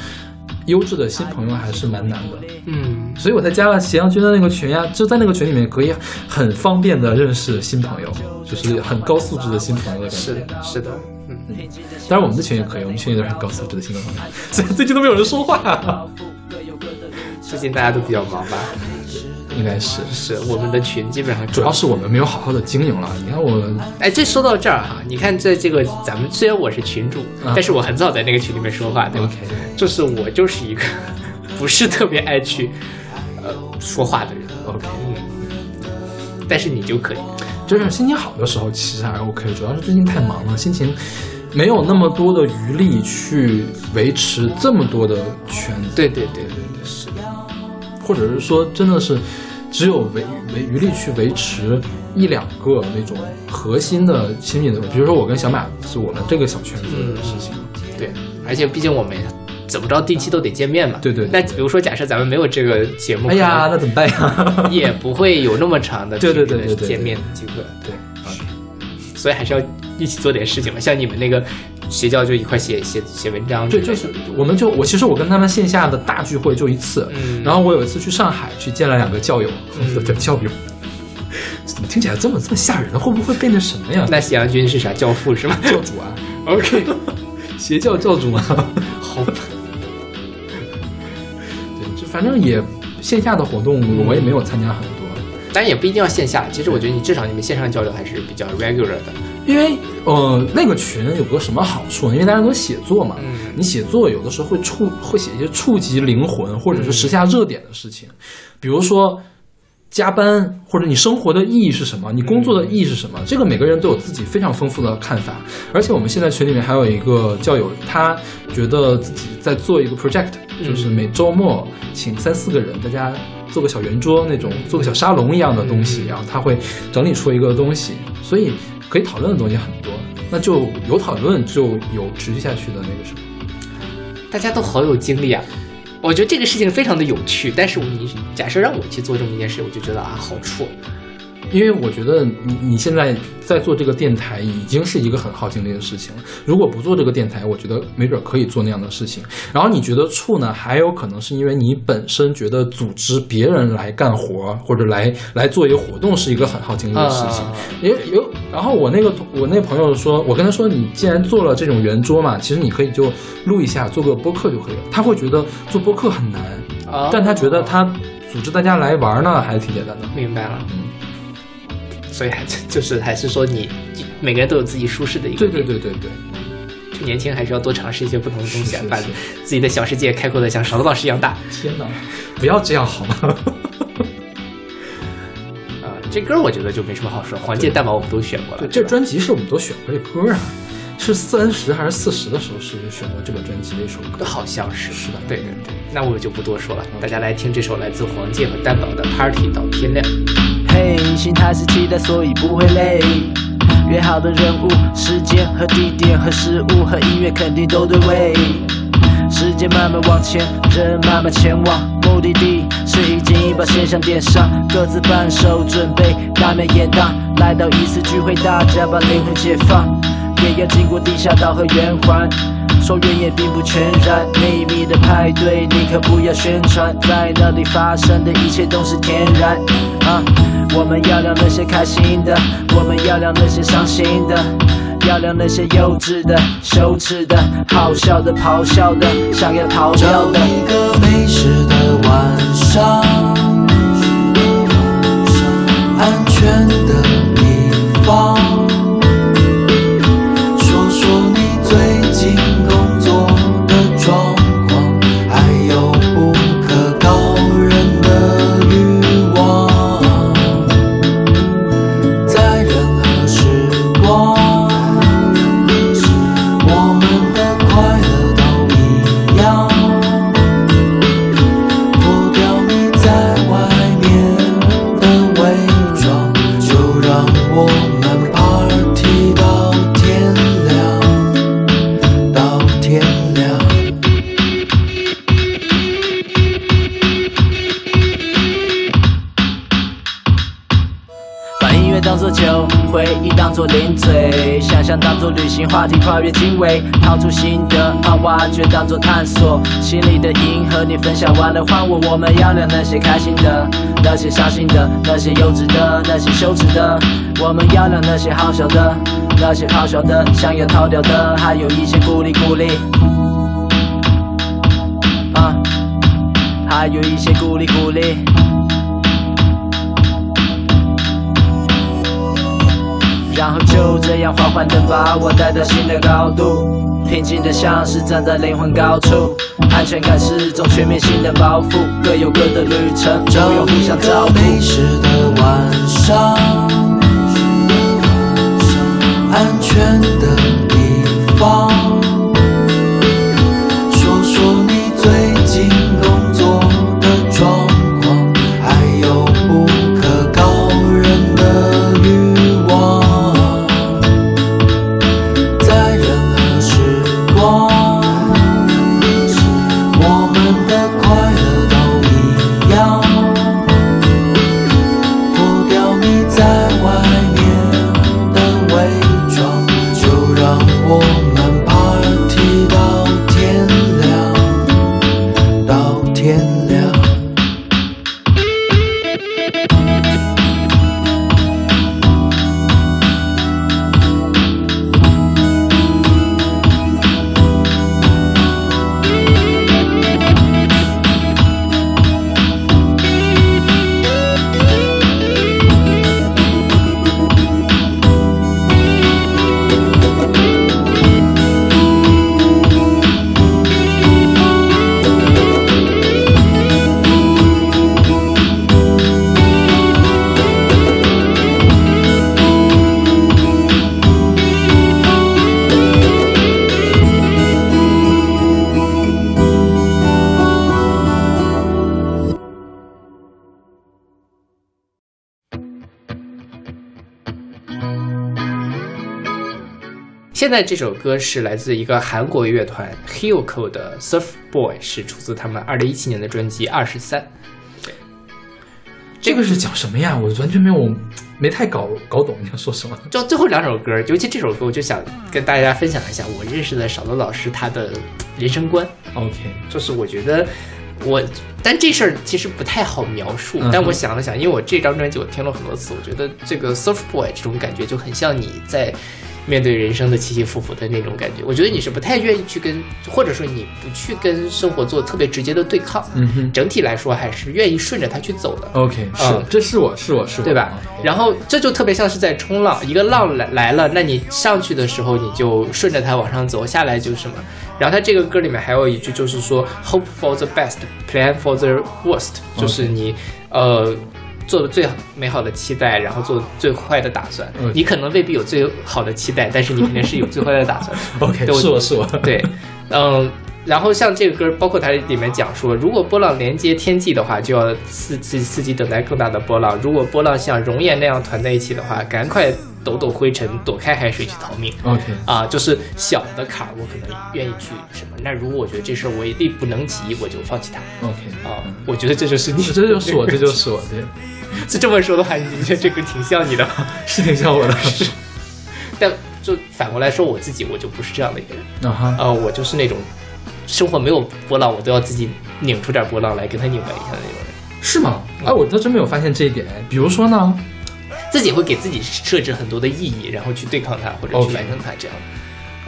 优质的新朋友还是蛮难的。嗯，所以我才加了斜阳君的那个群呀，就在那个群里面可以很方便的认识新朋友，就是很高素质的新朋友的感觉。是的，是的，嗯。当然我们的群也可以，我们群里都是很高素质的新朋友。所以最近都没有人说话，最近大家都比较忙吧？应该是，是我们的群基本上主要是我们没有好好的经营了。你看我，哎，这说到这儿哈，你看在这个咱们虽然我是群主，啊但是我很早在那个群里面说话，对吧？OK 就是我就是一个不是特别爱去呃说话的人。OK，嗯，但是你就可以，就是心情好的时候其实还 OK，主要是最近太忙了，心情没有那么多的余力去维持这么多的圈子。对对对对对，是。的，或者是说真的是只有维维余力去维持一两个那种核心的亲密的，比如说我跟小马是我们这个小圈子的事情。对，而且毕竟我们怎么着定期都得见面嘛，对对对那比如说假设咱们没有这个节目，哎呀，那怎么办呀？也不会有那么长的 对对对这个对对对见面的机会，对所以还是要一起做点事情嘛。像你们那个邪教就一块写写写文章之对，就是我们就我其实我跟他们线下的大聚会就一次，嗯然后我有一次去上海去见了两个教友，教友，怎么听起来这么这么吓人呢？会不会变成什么呀？那喜羊君是啥教父是吗教主啊？OK，邪教教主啊，好吧，对，就反正也线下的活动我也没有参加很多。当然也不一定要线下。其实我觉得你至少你们线上交流还是比较 regular 的。因为呃，那个群有个什么好处呢？因为大家都写作嘛，嗯你写作有的时候会触会写一些触及灵魂或者是时下热点的事情，比如说加班，或者你生活的意义是什么，你工作的意义是什么，这个每个人都有自己非常丰富的看法。而且我们现在群里面还有一个教友，他觉得自己在做一个 project，就是每周末请三四个人，大家做个小圆桌那种，做个小沙龙一样的东西，然后他会整理出一个东西，所以可以讨论的东西很多。那就有讨论，就有持续下去的那个什么。大家都好有精力啊！我觉得这个事情非常的有趣，但是你假设让我去做这么一件事，我就觉得啊好怵。因为我觉得你你现在在做这个电台已经是一个很耗精力的事情了。如果不做这个电台，我觉得没准可以做那样的事情。然后你觉得处呢，还有可能是因为你本身觉得组织别人来干活或者来来做一个活动是一个很耗精力的事情。啊也有，然后我那个我那朋友说，我跟他说，你既然做了这种圆桌嘛，其实你可以就录一下，做个播客就可以了。他会觉得做播客很难，啊但他觉得他组织大家来玩呢，还是挺简单的。明白了，嗯，所以还 就是还是说你每个人都有自己舒适的一个对对对对对，就年轻还是要多尝试一些不同的东西啊，把自己的小世界开阔的像勺子老师一样大。天哪，不要这样好吗？啊、这歌我觉得就没什么好说，黄界蛋堡我们都选过了。对，这专辑是我们都选过这歌啊，是三十还是四十的时候是选过这个专辑的一首歌。好像是是的对对对，那我就不多说了，大家来听这首来自黄界和蛋堡的《Party 到天亮》。心态是期待，所以不会累。约好的人物、时间和地点和事物和音乐肯定都对位。时间慢慢往前，人慢慢前往，目的地是已经把现象点上，各自伴手准备大面演荡，来到一次聚会，大家把灵魂解放，也要经过地下道和圆环。说远也并不全然，秘密的派对你可不要宣传，在那里发生的一切都是天然。啊，我们要聊那些开心的，我们要聊那些伤心的，要聊那些幼稚的、羞耻的、好笑的、咆哮的、想要逃找掉的。一个没事的晚上，安全的地方，当作旅行话题，跨越经纬，掏出心得，把挖掘当作探索，心里的音和你分享完了换我。我们要聊那些开心的，那些伤心的，那些幼稚的，那些羞耻的。我们要聊那些好笑的，那些好笑的，想要逃掉的，还有一些鼓励鼓励。啊，还有一些鼓励鼓励。然后就这样缓缓的把我带到新的高度，平静的像是站在灵魂高处，安全感是种全面性的包袱，各有各的旅程，不找用互相照顾。个没事的晚上，安全的地方，现在这首歌是来自一个韩国乐团 Hyukoh 的《Surf Boy》，是出自他们二零一七年的专辑《二十三》。这个是讲什么呀？我完全没有没太搞搞懂你要说什么。就最后两首歌，尤其这首歌，我就想跟大家分享一下我认识的少乐老师他的人生观。OK，就是我觉得我，但这事儿其实不太好描述。嗯但我想了想，因为我这张专辑我听了很多次，我觉得这个 Surf Boy 这种感觉就很像你在面对人生的起起伏伏的那种感觉。我觉得你是不太愿意去跟，或者说你不去跟生活做特别直接的对抗。嗯哼整体来说还是愿意顺着它去走的。，OK，是嗯，这是我是我是我，对吧？然后这就特别像是在冲浪，一个浪来来了，那你上去的时候你就顺着它往上走，下来就是什么。然后他这个歌里面还有一句就是说，hope for the best, plan for the worst，就是你呃做的最美好的期待，然后做最坏的打算。你可能未必有最好的期待，但是你肯定是有最坏的打算。OK，是我是我，对，嗯，然后像这个歌，包括它里面讲说，如果波浪连接天际的话，就要伺机伺机等待更大的波浪；如果波浪像熔岩那样团在一起的话，赶快抖抖灰尘，躲开海水去逃命。OK，啊，就是小的坎儿，我可能愿意去什么。那如果我觉得这事儿我力不能及，我就放弃它 OK，啊。我觉得这就是你，这就是我，这就是我，对，是这么说的话，你觉得这个挺像你的吗？是挺像我的。但就反过来说，我自己我就不是这样的一个人。啊哈，呃，我就是那种生活没有波浪，我都要自己拧出点波浪来跟他拧巴一下的那种人。是吗？哎，我倒真没有发现这一点。比如说呢？自己会给自己设置很多的意义，然后去对抗它或者去完成它，这样。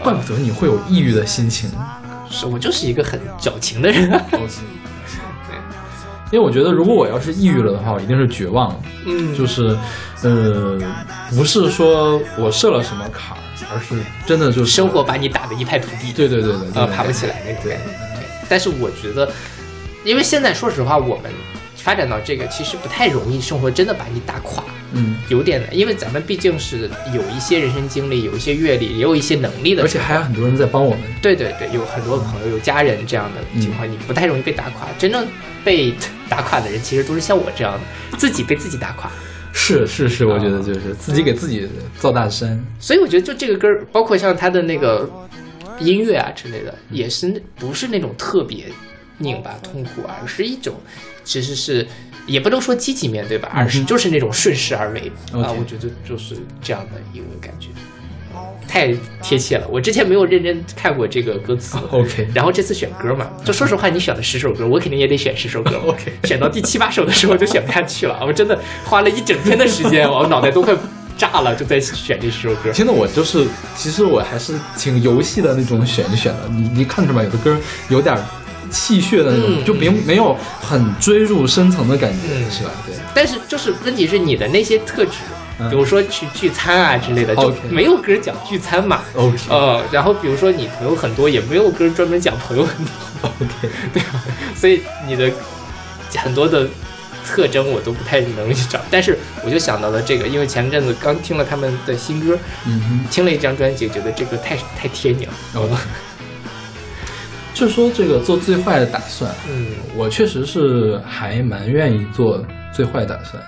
怪不得你会有抑郁的心情。是我就是一个很矫情的人。因为我觉得，如果我要是抑郁了的话，我一定是绝望。嗯就是，呃，不是说我设了什么坎儿，而是真的就是生活把你打得一败涂地，对对对对对呃，爬不起来那种感觉。对，但是我觉得，因为现在说实话，我们发展到这个，其实不太容易，生活真的把你打垮。嗯，有点难，因为咱们毕竟是有一些人生经历，有一些阅历，也有一些能力的，而且还有很多人在帮我们。对对对，有很多朋友、有家人这样的情况，你不太容易被打垮。真正被打垮的人，其实都是像我这样的，自己被自己打垮。是是是，我觉得就是自己给自己造大山。所以我觉得，就这个歌儿，包括像他的那个音乐啊之类的，也是那不是那种特别拧巴、痛苦，而是一种其实是也不能说积极面对吧，而是就是那种顺势而为啊。我觉得就是这样的一个感觉。太贴切了，我之前没有认真看过这个歌词 OK 然后这次选歌嘛，就说实话，你选了十首歌，我肯定也得选十首歌。OK 选到第七八首的时候就选不下去了，我真的花了一整天的时间，我脑袋都快炸了，就在选这十首歌。真的我就是，其实我还是挺游戏的那种选一选的。你你看着吧，有的歌有点戏谑的那种，嗯就没没有很追入深层的感觉，嗯是吧？对。但是就是问题是你的那些特质，嗯比如说去聚餐啊之类的，就没有歌讲聚餐嘛。OK 呃，然后比如说你朋友很多，也没有歌专门讲朋友很多，OK，对吧？所以你的很多的特征我都不太能去找，但是我就想到了这个，因为前阵子刚听了他们的新歌，嗯哼。听了一张专辑，觉得这个太太贴你了。哦，就说这个做最坏的打算，嗯我确实是还蛮愿意做最坏打算。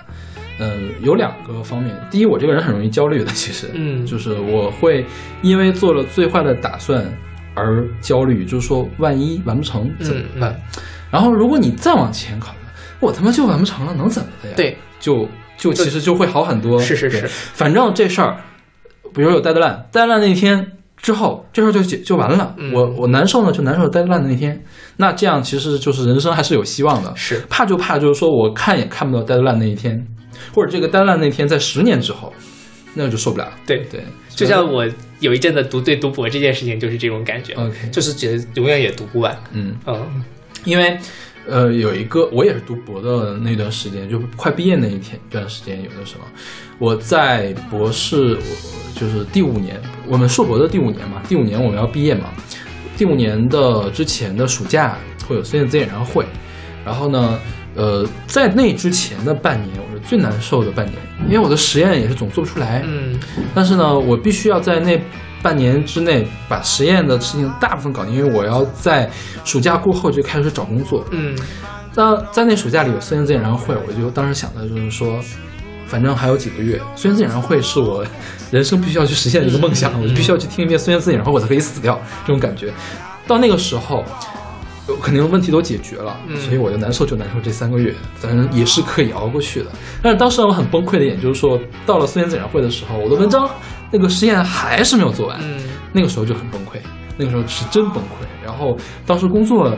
嗯，有两个方面。第一，我这个人很容易焦虑的，其实，嗯就是我会因为做了最坏的打算而焦虑，就是说万一完不成怎么办？嗯然后如果你再往前考虑，我他妈就完不成了，能怎么的呀？对，就就其实就会好很多。是是是反正这事儿，比如有 deadline，deadline 那天之后，这事儿就解就完了。嗯我我难受呢，就难受 deadline 的那天。那这样其实就是人生还是有希望的。是怕就怕就是说我看也看不到 deadline 那一天，或者这个 deadline 那天在十年之后，那就受不了。对对，就像我有一阵子读对读博这件事情，就是这种感觉 OK 就是觉得永远也读不完。嗯，嗯因为呃有一个我也是读博的那段时间，就快毕业那一天一段时间，有的时候我在博士，就是第五年，我们硕博的第五年嘛，第五年我们要毕业嘛，第五年的之前的暑假会有孙燕姿演唱会，然后呢。呃，在那之前的半年，我是最难受的半年，因为我的实验也是总做不出来。嗯但是呢，我必须要在那半年之内把实验的事情大部分搞定，因为我要在暑假过后就开始找工作。嗯那在那暑假里有孙燕姿演唱会，我就当时想的就是说，反正还有几个月，孙燕姿演唱会是我 人生必须要去实现的一个梦想，嗯我就必须要去听一遍孙燕姿演唱会，我才可以死掉，这种感觉。到那个时候，肯定问题都解决了，嗯所以我就难受就难受这三个月，反正也是可以熬过去的。但是当时让我很崩溃的一点就是说，到了四年展览会的时候，我的文章那个实验还是没有做完，嗯那个时候就很崩溃，那个时候是真崩溃。然后当时工作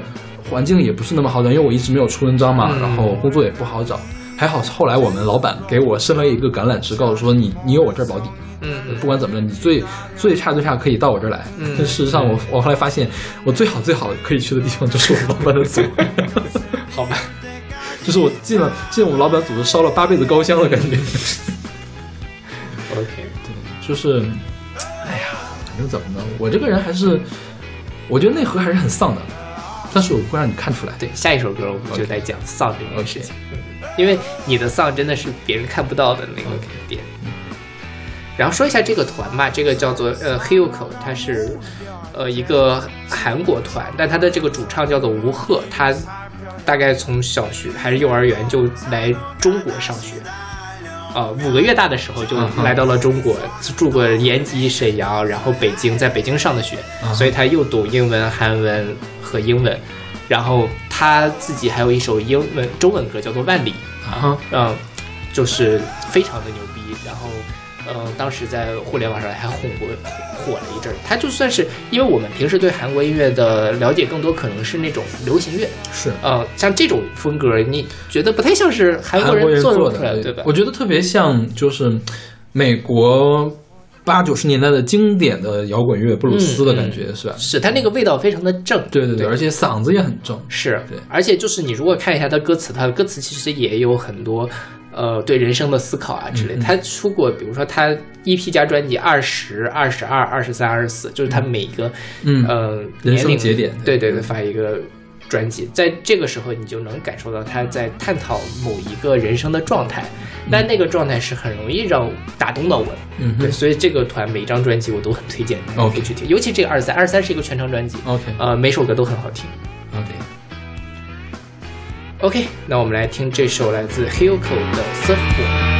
环境也不是那么好找，因为我一直没有出文章嘛，嗯然后工作也不好找。还好后来我们老板给我伸了一个橄榄枝，告诉说你你有我这儿保底，嗯不管怎么样，你最最差最差可以到我这儿来。嗯但事实上我我后来发现，我最好最好可以去的地方就是我老板的组，好吧，就是我进了进我们老板组织烧了八辈子高香的感觉。OK，对就是，哎呀，反正怎么呢？我这个人还是，我觉得内核还是很丧的，但是我会让你看出来。对，下一首歌我们就在讲丧这件事情，嗯因为你的丧真的是别人看不到的那个点。然后说一下这个团吧，这个叫做呃 Hyuko，它是呃一个韩国团，但它的这个主唱叫做吴赫，他大概从小学还是幼儿园就来中国上学。呃，五个月大的时候就来到了中国，住过延吉、沈阳，然后北京，在北京上的学，所以他又懂英文、韩文和英文。然后他自己还有一首英文中文歌叫做《万里》啊哈嗯，就是非常的牛嗯，当时在互联网上还红过火了一阵儿。他就算是因为我们平时对韩国音乐的了解更多，可能是那种流行乐，是呃，像这种风格，你觉得不太像是韩韩国国人做做出来的，对吧？我觉得特别像就是美国八九十年代的经典的摇滚乐布鲁斯的感觉，是吧？是他那个味道非常的正，对对对，而且嗓子也很正。是对，而且就是你如果看一下他歌词，他的歌词其实也有很多，呃，对人生的思考啊之类。他出过，比如说他 EP 加专辑二十二、十二、二十三、二十四，就是他每一个，嗯年龄生节点对对对，发一个专辑，在这个时候你就能感受到他在探讨某一个人生的状态，但那个状态是很容易让打动到我的。嗯对，所以这个团每一张专辑我都很推荐，OK。可以去听，尤其这个二三，二三是一个全长专辑，OK。呃，每首歌都很好听。OK， OK，那我们来听这首来自 Hilco 的《Surfboard》。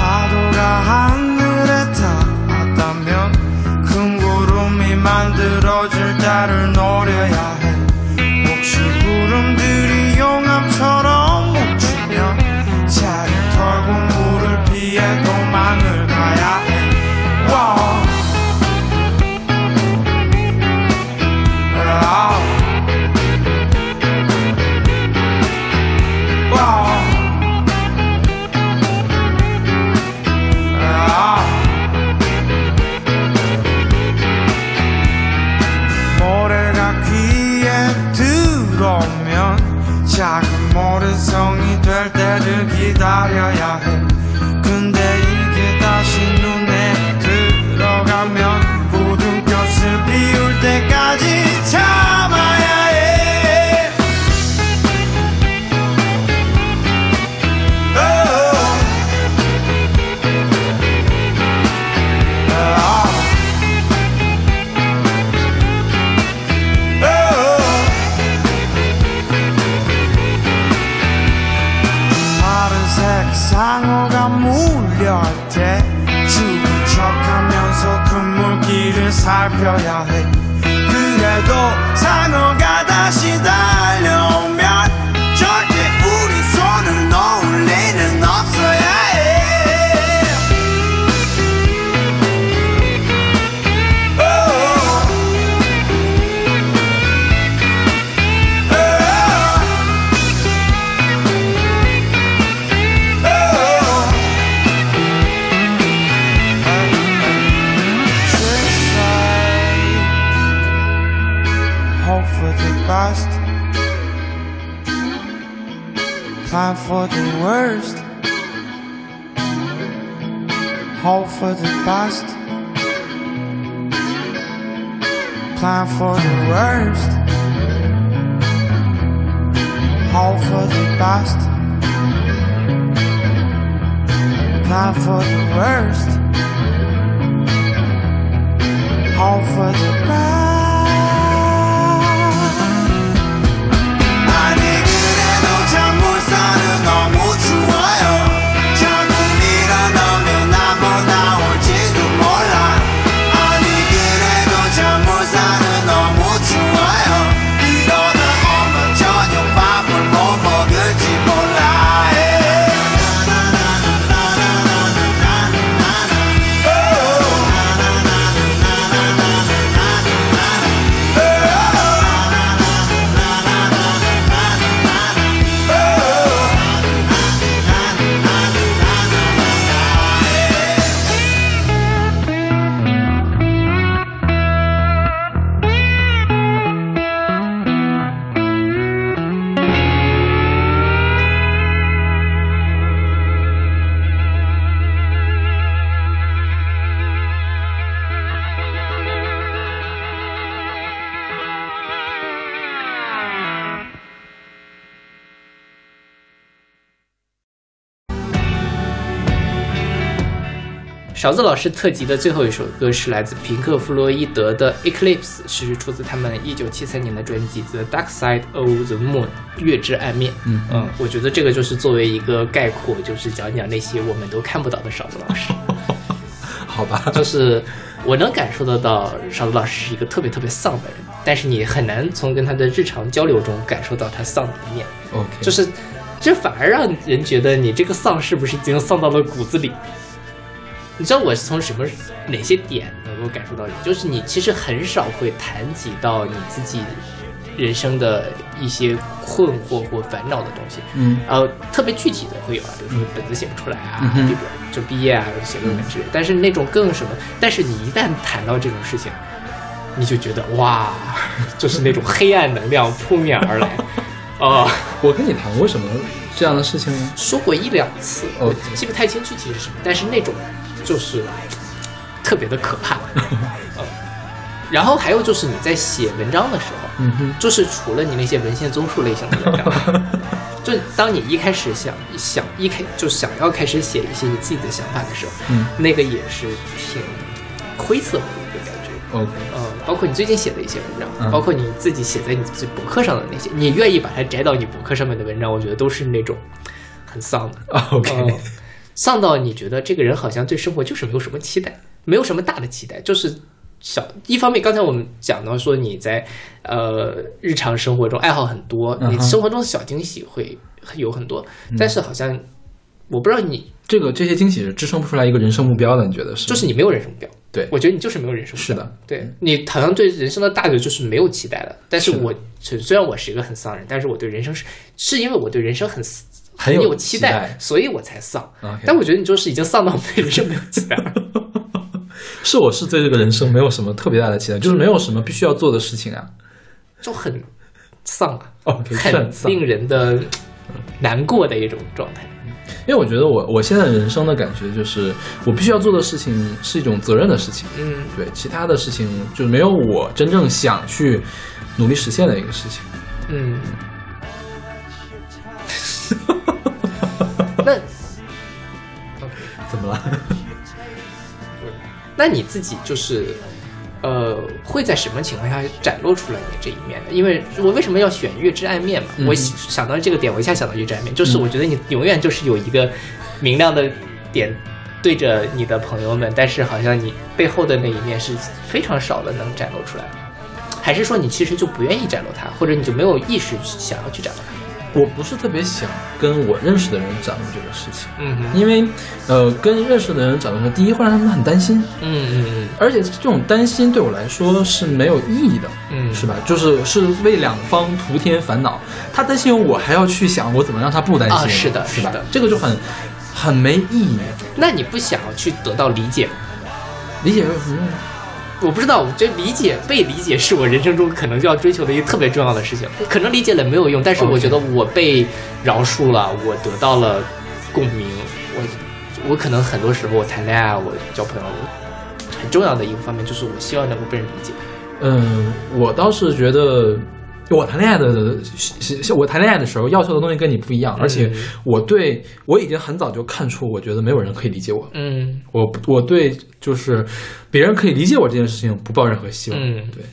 파도가 하늘에 닿았다면 큰 구름이 만들어줄 달을 노려야 해 혹시 구름들이 용암처럼 뭉치면 차를 털고 물을 피해 도망을 worst. Hope for the best, plan for the worst. Hope for the best, plan for the worst. Hope for the best. 勺子老师特辑的最后一首歌是来自平克·弗洛伊德的《Eclipse》，是出自他们一九七三年的专辑《The Dark Side of the Moon》月之暗面。嗯嗯，我觉得这个就是作为一个概括，就是讲讲那些我们都看不到的勺子老师。好吧，就是我能感受得到勺子老师是一个特别特别丧的人，但是你很难从跟他的日常交流中感受到他丧的一面。OK，就是这反而让人觉得你这个丧是不是已经丧到了骨子里？你知道我是从什么哪些点能够感受到你？就是你其实很少会谈及到你自己人生的一些困惑或烦恼的东西。嗯呃，特别具体的会有啊，比如说本子写不出来啊，嗯哼比如就毕业啊，写论文之类。但是那种更什么？但是你一旦谈到这种事情，你就觉得哇，就是那种黑暗能量扑面而来。哦，我跟你谈过什么这样的事情吗？说过一两次，我记不太清具体是什么，但是那种就是特别的可怕。嗯，然后还有就是你在写文章的时候，嗯哼，就是除了你那些文献综述类型的文章，就当你一开始想想一开就想要开始写一些你自己的想法的时候，嗯。那个也是挺灰色的一个感觉。，OK，呃，包括你最近写的一些文章，嗯。包括你自己写在你自己博客上的那些，你愿意把它摘到你博客上面的文章，我觉得都是那种很丧的。OK 呃丧到你觉得这个人好像对生活就是没有什么期待，没有什么大的期待，就是小。一方面，刚才我们讲到说你在呃日常生活中爱好很多，你生活中的小惊喜会有很多，但是好像我不知道你这个这些惊喜是支撑不出来一个人生目标的，你觉得是？就是你没有人生目标。对我觉得你就是没有人生目标。是的，对你好像对人生的大局就是没有期待的。但是我虽虽然我是一个很丧人，但是我对人生是是因为我对人生很很有有期期待所以我才丧。但我觉得你就是已经丧到对人生没有期待了。是我是对这个人生没有什么特别大的期待，就是没有什么必须要做的事情啊。就很丧啊很令人的难过的一种状态。因为我觉得我我现在人生的感觉就是，我必须要做的事情是一种责任的事情，嗯，对，其他的事情就没有我真正想去努力实现的一个事情。嗯，那 怎么了？那你自己就是，呃，会在什么情况下展露出来你这一面呢？因为我为什么要选月之暗面嘛？嗯我想到这个点，我一下想到月之暗面，就是我觉得你永远就是有一个明亮的点对着你的朋友们，但是好像你背后的那一面是非常少的能展露出来的。还是说你其实就不愿意展露它，或者你就没有意识想要去展露它？我不是特别想跟我认识的人展露这个事情，嗯，因为呃，跟认识的人展露它，第一会让他们很担心，嗯嗯嗯而且这种担心对我来说是没有意义的，嗯是吧？就是是为两方徒添烦恼。他担心我，还要去想我怎么让他不担心，啊是的是的这个就很很没意义。那你不想要去得到理解吗？理解有什么用呢？我不知道，我觉得理解、被理解是我人生中可能就要追求的一个特别重要的事情。可能理解了没有用，但是我觉得我被饶恕了，我得到了共鸣。我我可能很多时候我谈恋爱，我交朋友，我很重要的一个方面就是我希望能够被人理解。嗯，我倒是觉得。我谈恋爱的，我谈恋爱的时候要求的东西跟你不一样，而且我对我已经很早就看出，我觉得没有人可以理解我。嗯我不我对就是别人可以理解我这件事情不抱任何希望。嗯对，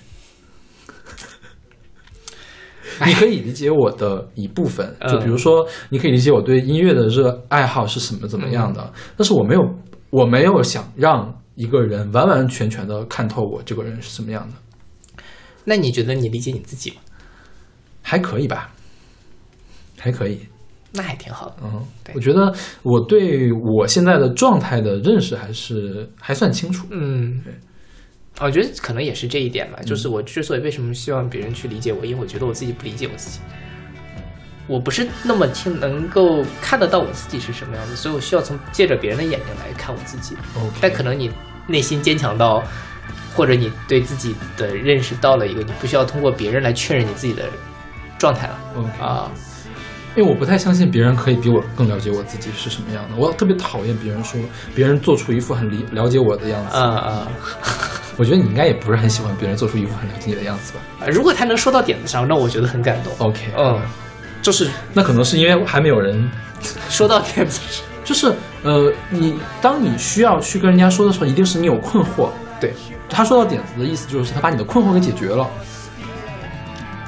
你可以理解我的一部分，嗯就比如说，你可以理解我对音乐的热爱好是什么怎么样的，但是我没有我没有想让一个人完完全全的看透我这个人是什么样的，那你觉得你理解你自己吗？还可以吧，还可以。那还挺好的。嗯对，我觉得我对我现在的状态的认识还是还算清楚。嗯，对我觉得可能也是这一点吧，就是我之所以为什么希望别人去理解我，因为我觉得我自己不理解我自己，我不是那么清能够看得到我自己是什么样子，所以我需要从借着别人的眼睛来看我自己。但可能你内心坚强到，或者你对自己的认识到了一个你不需要通过别人来确认你自己的状态了 OK 啊。因为我不太相信别人可以比我更了解我自己是什么样的，我特别讨厌别人说别人做出一副很理了解我的样子。啊啊！我觉得你应该也不是很喜欢别人做出一副很了解你的样子吧啊如果他能说到点子上，那我觉得很感动。？OK，嗯，就是那可能是因为还没有人 说到点子上。就是呃，你当你需要去跟人家说的时候，一定是你有困惑。对，他说到点子的意思就是他把你的困惑给解决了，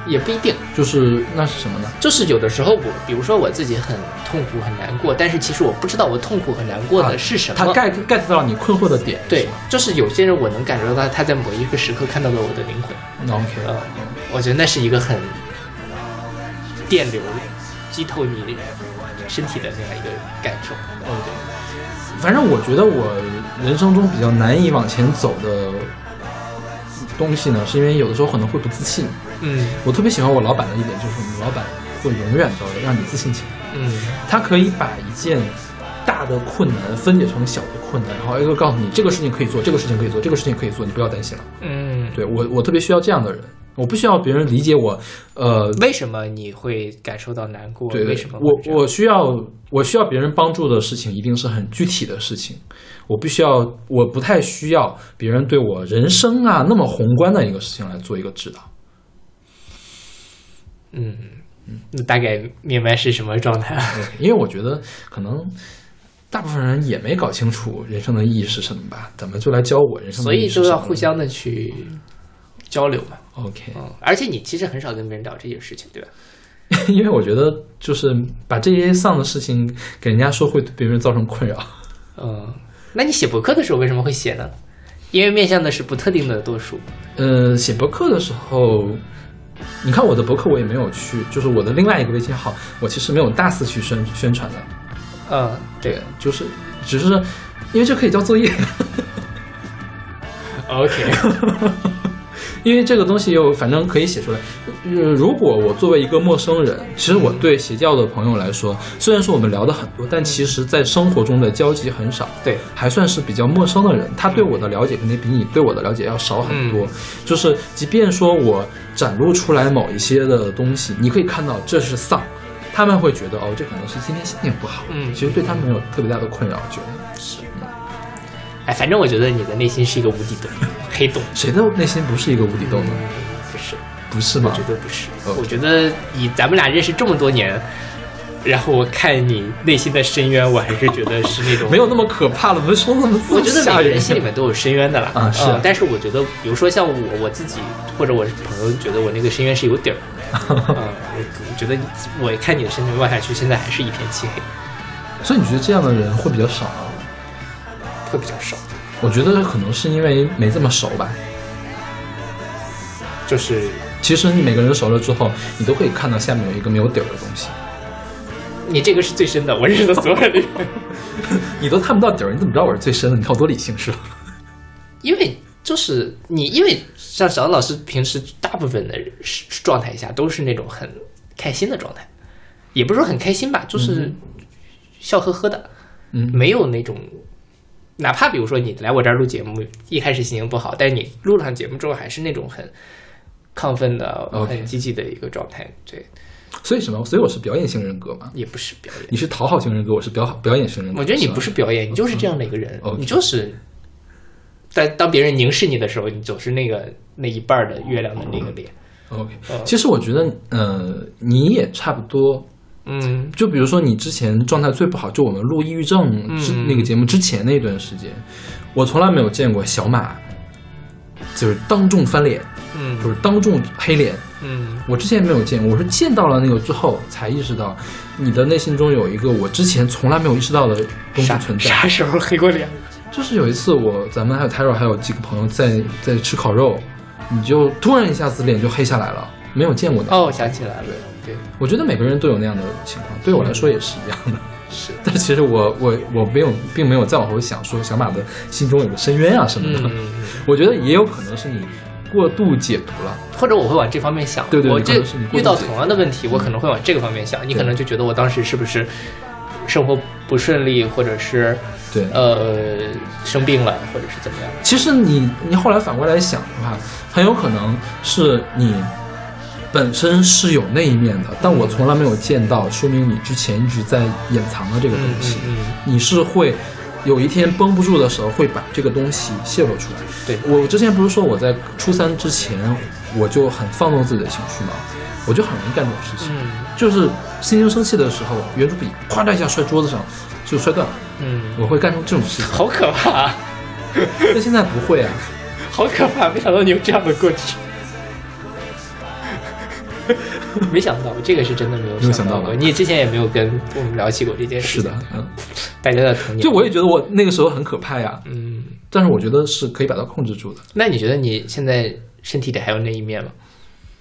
也不一定，就是那是什么呢？就是有的时候我，比如说我自己很痛苦很难过，但是其实我不知道我痛苦很难过的是什么。他 get get 到你困惑的点，对，就是有些人我能感受到他在某一个时刻看到了我的灵魂，那 OK，呃，我觉得那是一个很电流击透你身体的那样一个感受。哦，对，反正我觉得我人生中比较难以往前走的东西呢，是因为有的时候可能会不自信。嗯我特别喜欢我老板的一点就是，你老板会永远的让你自信起来。嗯他可以把一件大的困难分解成小的困难，然后挨个告诉你这个事情可以做，这个事情可以做，这个事情可以做，你不要担心了。嗯，对我，我特别需要这样的人，我不需要别人理解我，呃，为什么你会感受到难过？对，为什么我我需要我需要别人帮助的事情，一定是很具体的事情。我必须要，我不太需要别人对我人生啊那么宏观的一个事情来做一个指导。嗯，那大概明白是什么状态了。因为我觉得可能大部分人也没搞清楚人生的意义是什么吧，怎么就来教我人生所以的意义是什么？都要互相的去交流嘛。OK，嗯，而且你其实很少跟别人聊这些事情，对吧？因为我觉得就是把这些丧的事情给人家说，会对别人造成困扰。嗯，那你写博客的时候为什么会写呢？因为面向的是不特定的多数。呃，写博客的时候，你看我的博客我也没有去，就是我的另外一个微信号，我其实没有大肆去宣宣传的。呃，对就是只是因为这可以交作业，，OK，因为这个东西又反正可以写出来。呃，如果我作为一个陌生人，其实我对邪教的朋友来说，虽然说我们聊的很多，但其实在生活中的交集很少。对，还算是比较陌生的人，他对我的了解肯定比你对我的了解要少很多。就是即便说我展露出来某一些的东西，你可以看到这是丧，他们会觉得哦，这可能是今天心情不好。嗯其实对他们没有特别大的困扰，我觉得哎，反正我觉得你的内心是一个无底洞，黑洞。谁的内心不是一个无底洞呢？不是，不是吗我？觉得不是。我觉得以咱们俩认识这么多年，然后我看你内心的深渊，我还是觉得是那种 没有那么可怕了，不是说那么 我觉得每个人人心里面都有深渊的啦。啊是嗯但是我觉得，比如说像我我自己或者我朋友觉得我那个深渊是有底儿。嗯，我我觉得你我看你的深渊望下去，现在还是一片漆黑，所以你觉得这样的人会比较少吗？会比较少。我觉得可能是因为没这么熟吧。就是其实你每个人熟了之后，你都可以看到下面有一个没有底儿的东西，你这个是最深的，我认识的所有人里面。你都看不到底儿，你怎么知道我是最深的？你看我多理性是吧？因为就是你，因为像小老师平时大部分的状态下都是那种很开心的状态，也不是说很开心吧，就是笑呵呵的，嗯没有那种。哪怕比如说你来我这儿录节目，一开始心情不好，但是你录了上节目之后，还是那种很亢奋的、很积极的一个状态。对，所以什么？所以我是表演型人格嘛？也不是表演。你是讨好型人格，我是表表演型人格。我觉得你不是表演，你就是这样的一个人，OK 你就是。但当别人凝视你的时候，你总是那个那一半的月亮的那个脸。OK。嗯其实我觉得，呃，你也差不多。嗯就比如说你之前状态最不好，就我们录抑郁症之、嗯那个节目之前那段时间，我从来没有见过小马，就是当众翻脸，嗯就是当众黑脸。嗯我之前没有见过，我是见到了那个之后才意识到，你的内心中有一个我之前从来没有意识到的东西存在。啥时候黑过脸？就是有一次我咱们还有 Taro 还有几个朋友在在吃烤肉，你就突然一下子脸就黑下来了，没有见过的。哦，我想起来了，对，我觉得每个人都有那样的情况，对我来说也是一样的。是，但其实我我我没有，并没有再往后想说小马的心中有个深渊啊什么的。嗯 我觉得也有可能是你过度解读了。或者我会往这方面想，对对我这可能是你过度遇到同样的问题，我可能会往这个方面想，你可能就觉得我当时是不是生活不顺利，或者是对，呃生病了，或者是怎么样？其实你你后来反过来想的话，很有可能是你本身是有那一面的，但我从来没有见到，说明你之前一直在掩藏的这个东西。嗯你是会有一天绷不住的时候，会把这个东西泄露出来。对我之前不是说我在初三之前我就很放纵自己的情绪吗？我就很容易干这种事情，嗯就是心情生气的时候，圆珠笔啪的一下摔桌子上就摔断了，嗯，我会干出这种事情。好可怕，但现在不会啊，好可怕！没想到你有这样的过去。没想到，这个是真的没有没有想到。你之前也没有跟我们聊起过这件事。是的，，嗯，大家的童年。就我也觉得我那个时候很可怕呀，嗯，但是我觉得是可以把它控制住的，那你觉得你现在身体里还有那一面吗？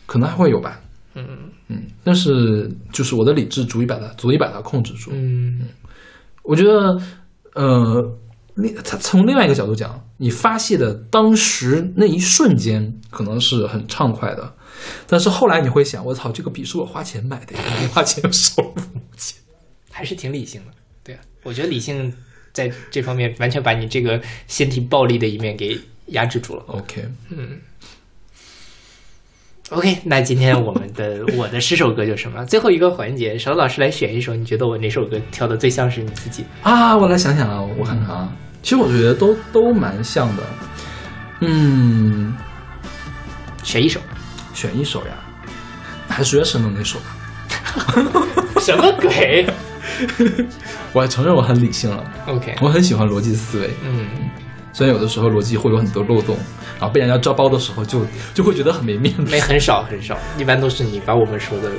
可能还会有吧，嗯嗯，但是就是我的理智足以把它足以把它控制住。嗯我觉得，呃，另他从另外一个角度讲，你发泄的当时那一瞬间可能是很畅快的，但是后来你会想，我操，这个笔是我花钱买的呀，花钱收入钱。还是挺理性的。对啊，我觉得理性在这方面完全把你这个身体暴力的一面给压制住了。OK，嗯 OK，那今天我们的我的十首歌就什么？最后一个环节，勺子老师来选一首，你觉得我哪首歌挑的最像是你自己？啊，我来想想啊，我看看啊，其实我觉得都都蛮像的。嗯，选一首。选一首呀，还是原神的那首吧。什么鬼 我还承认我很理性了，？OK，我很喜欢逻辑思维，嗯，虽然有的时候逻辑会有很多漏洞，然后被人家抓包的时候就就会觉得很没面子。没很少很少，一般都是你把我们说的。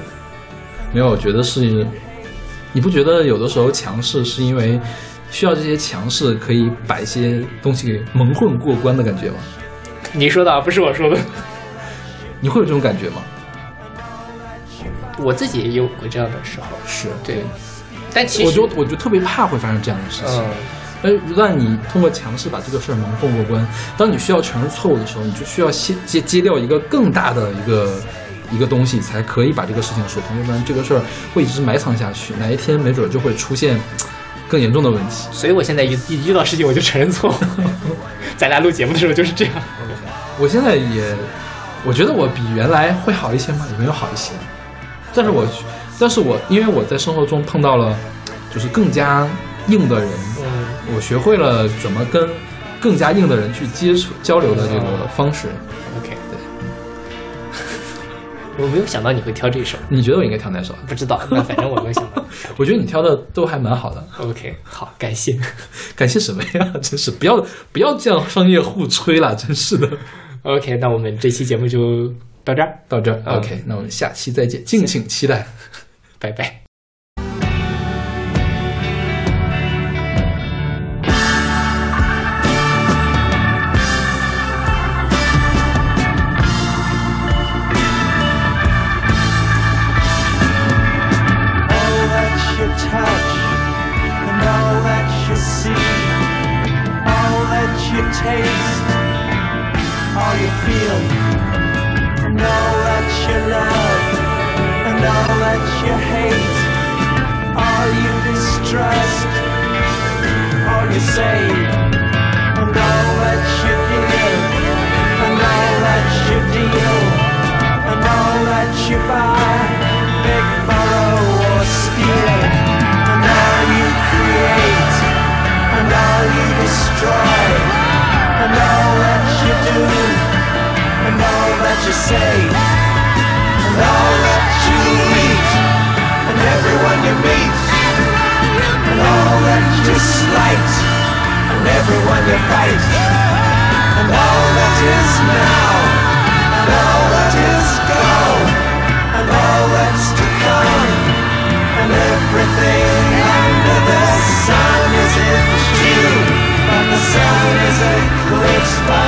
没有，我觉得是，你不觉得有的时候强势是因为需要这些强势可以把一些东西给蒙混过关的感觉吗？你说的啊，不是我说的。你会有这种感觉吗？我自己也有过这样的时候，是对。但其实我就我就特别怕会发生这样的事情。嗯，而一旦你通过强势把这个事儿蒙混过关，当你需要承认错误的时候，你就需要先接接掉一个更大的一个一个东西，才可以把这个事情说通，要不然这个事儿会一直埋藏下去，哪一天没准就会出现更严重的问题。所以我现在遇一遇到事情我就承认错误。咱俩录节目的时候就是这样。我现在也，我觉得我比原来会好一些吗？也没有好一些，但是我，但是我因为我在生活中碰到了，就是更加硬的人，嗯我学会了怎么跟更加硬的人去接触交流的这个方式。，OK，对。我没有想到你会挑这首，你觉得我应该挑哪首？不知道，那反正我没有想到。我觉得你挑的都还蛮好的，OK，好，感谢。感谢什么呀？真是不要不要这样商业互吹了，真是的。OK，那我们这期节目就到这儿，到这儿、嗯 OK，那我们下期再见，敬请期待。拜拜。You say, and all that you eat, and everyone you meet, and all that you slight, and everyone you fight, and all that is now, and all that is gone, and all that's to come, and everything under the sun is in June, but the sun is eclipsed by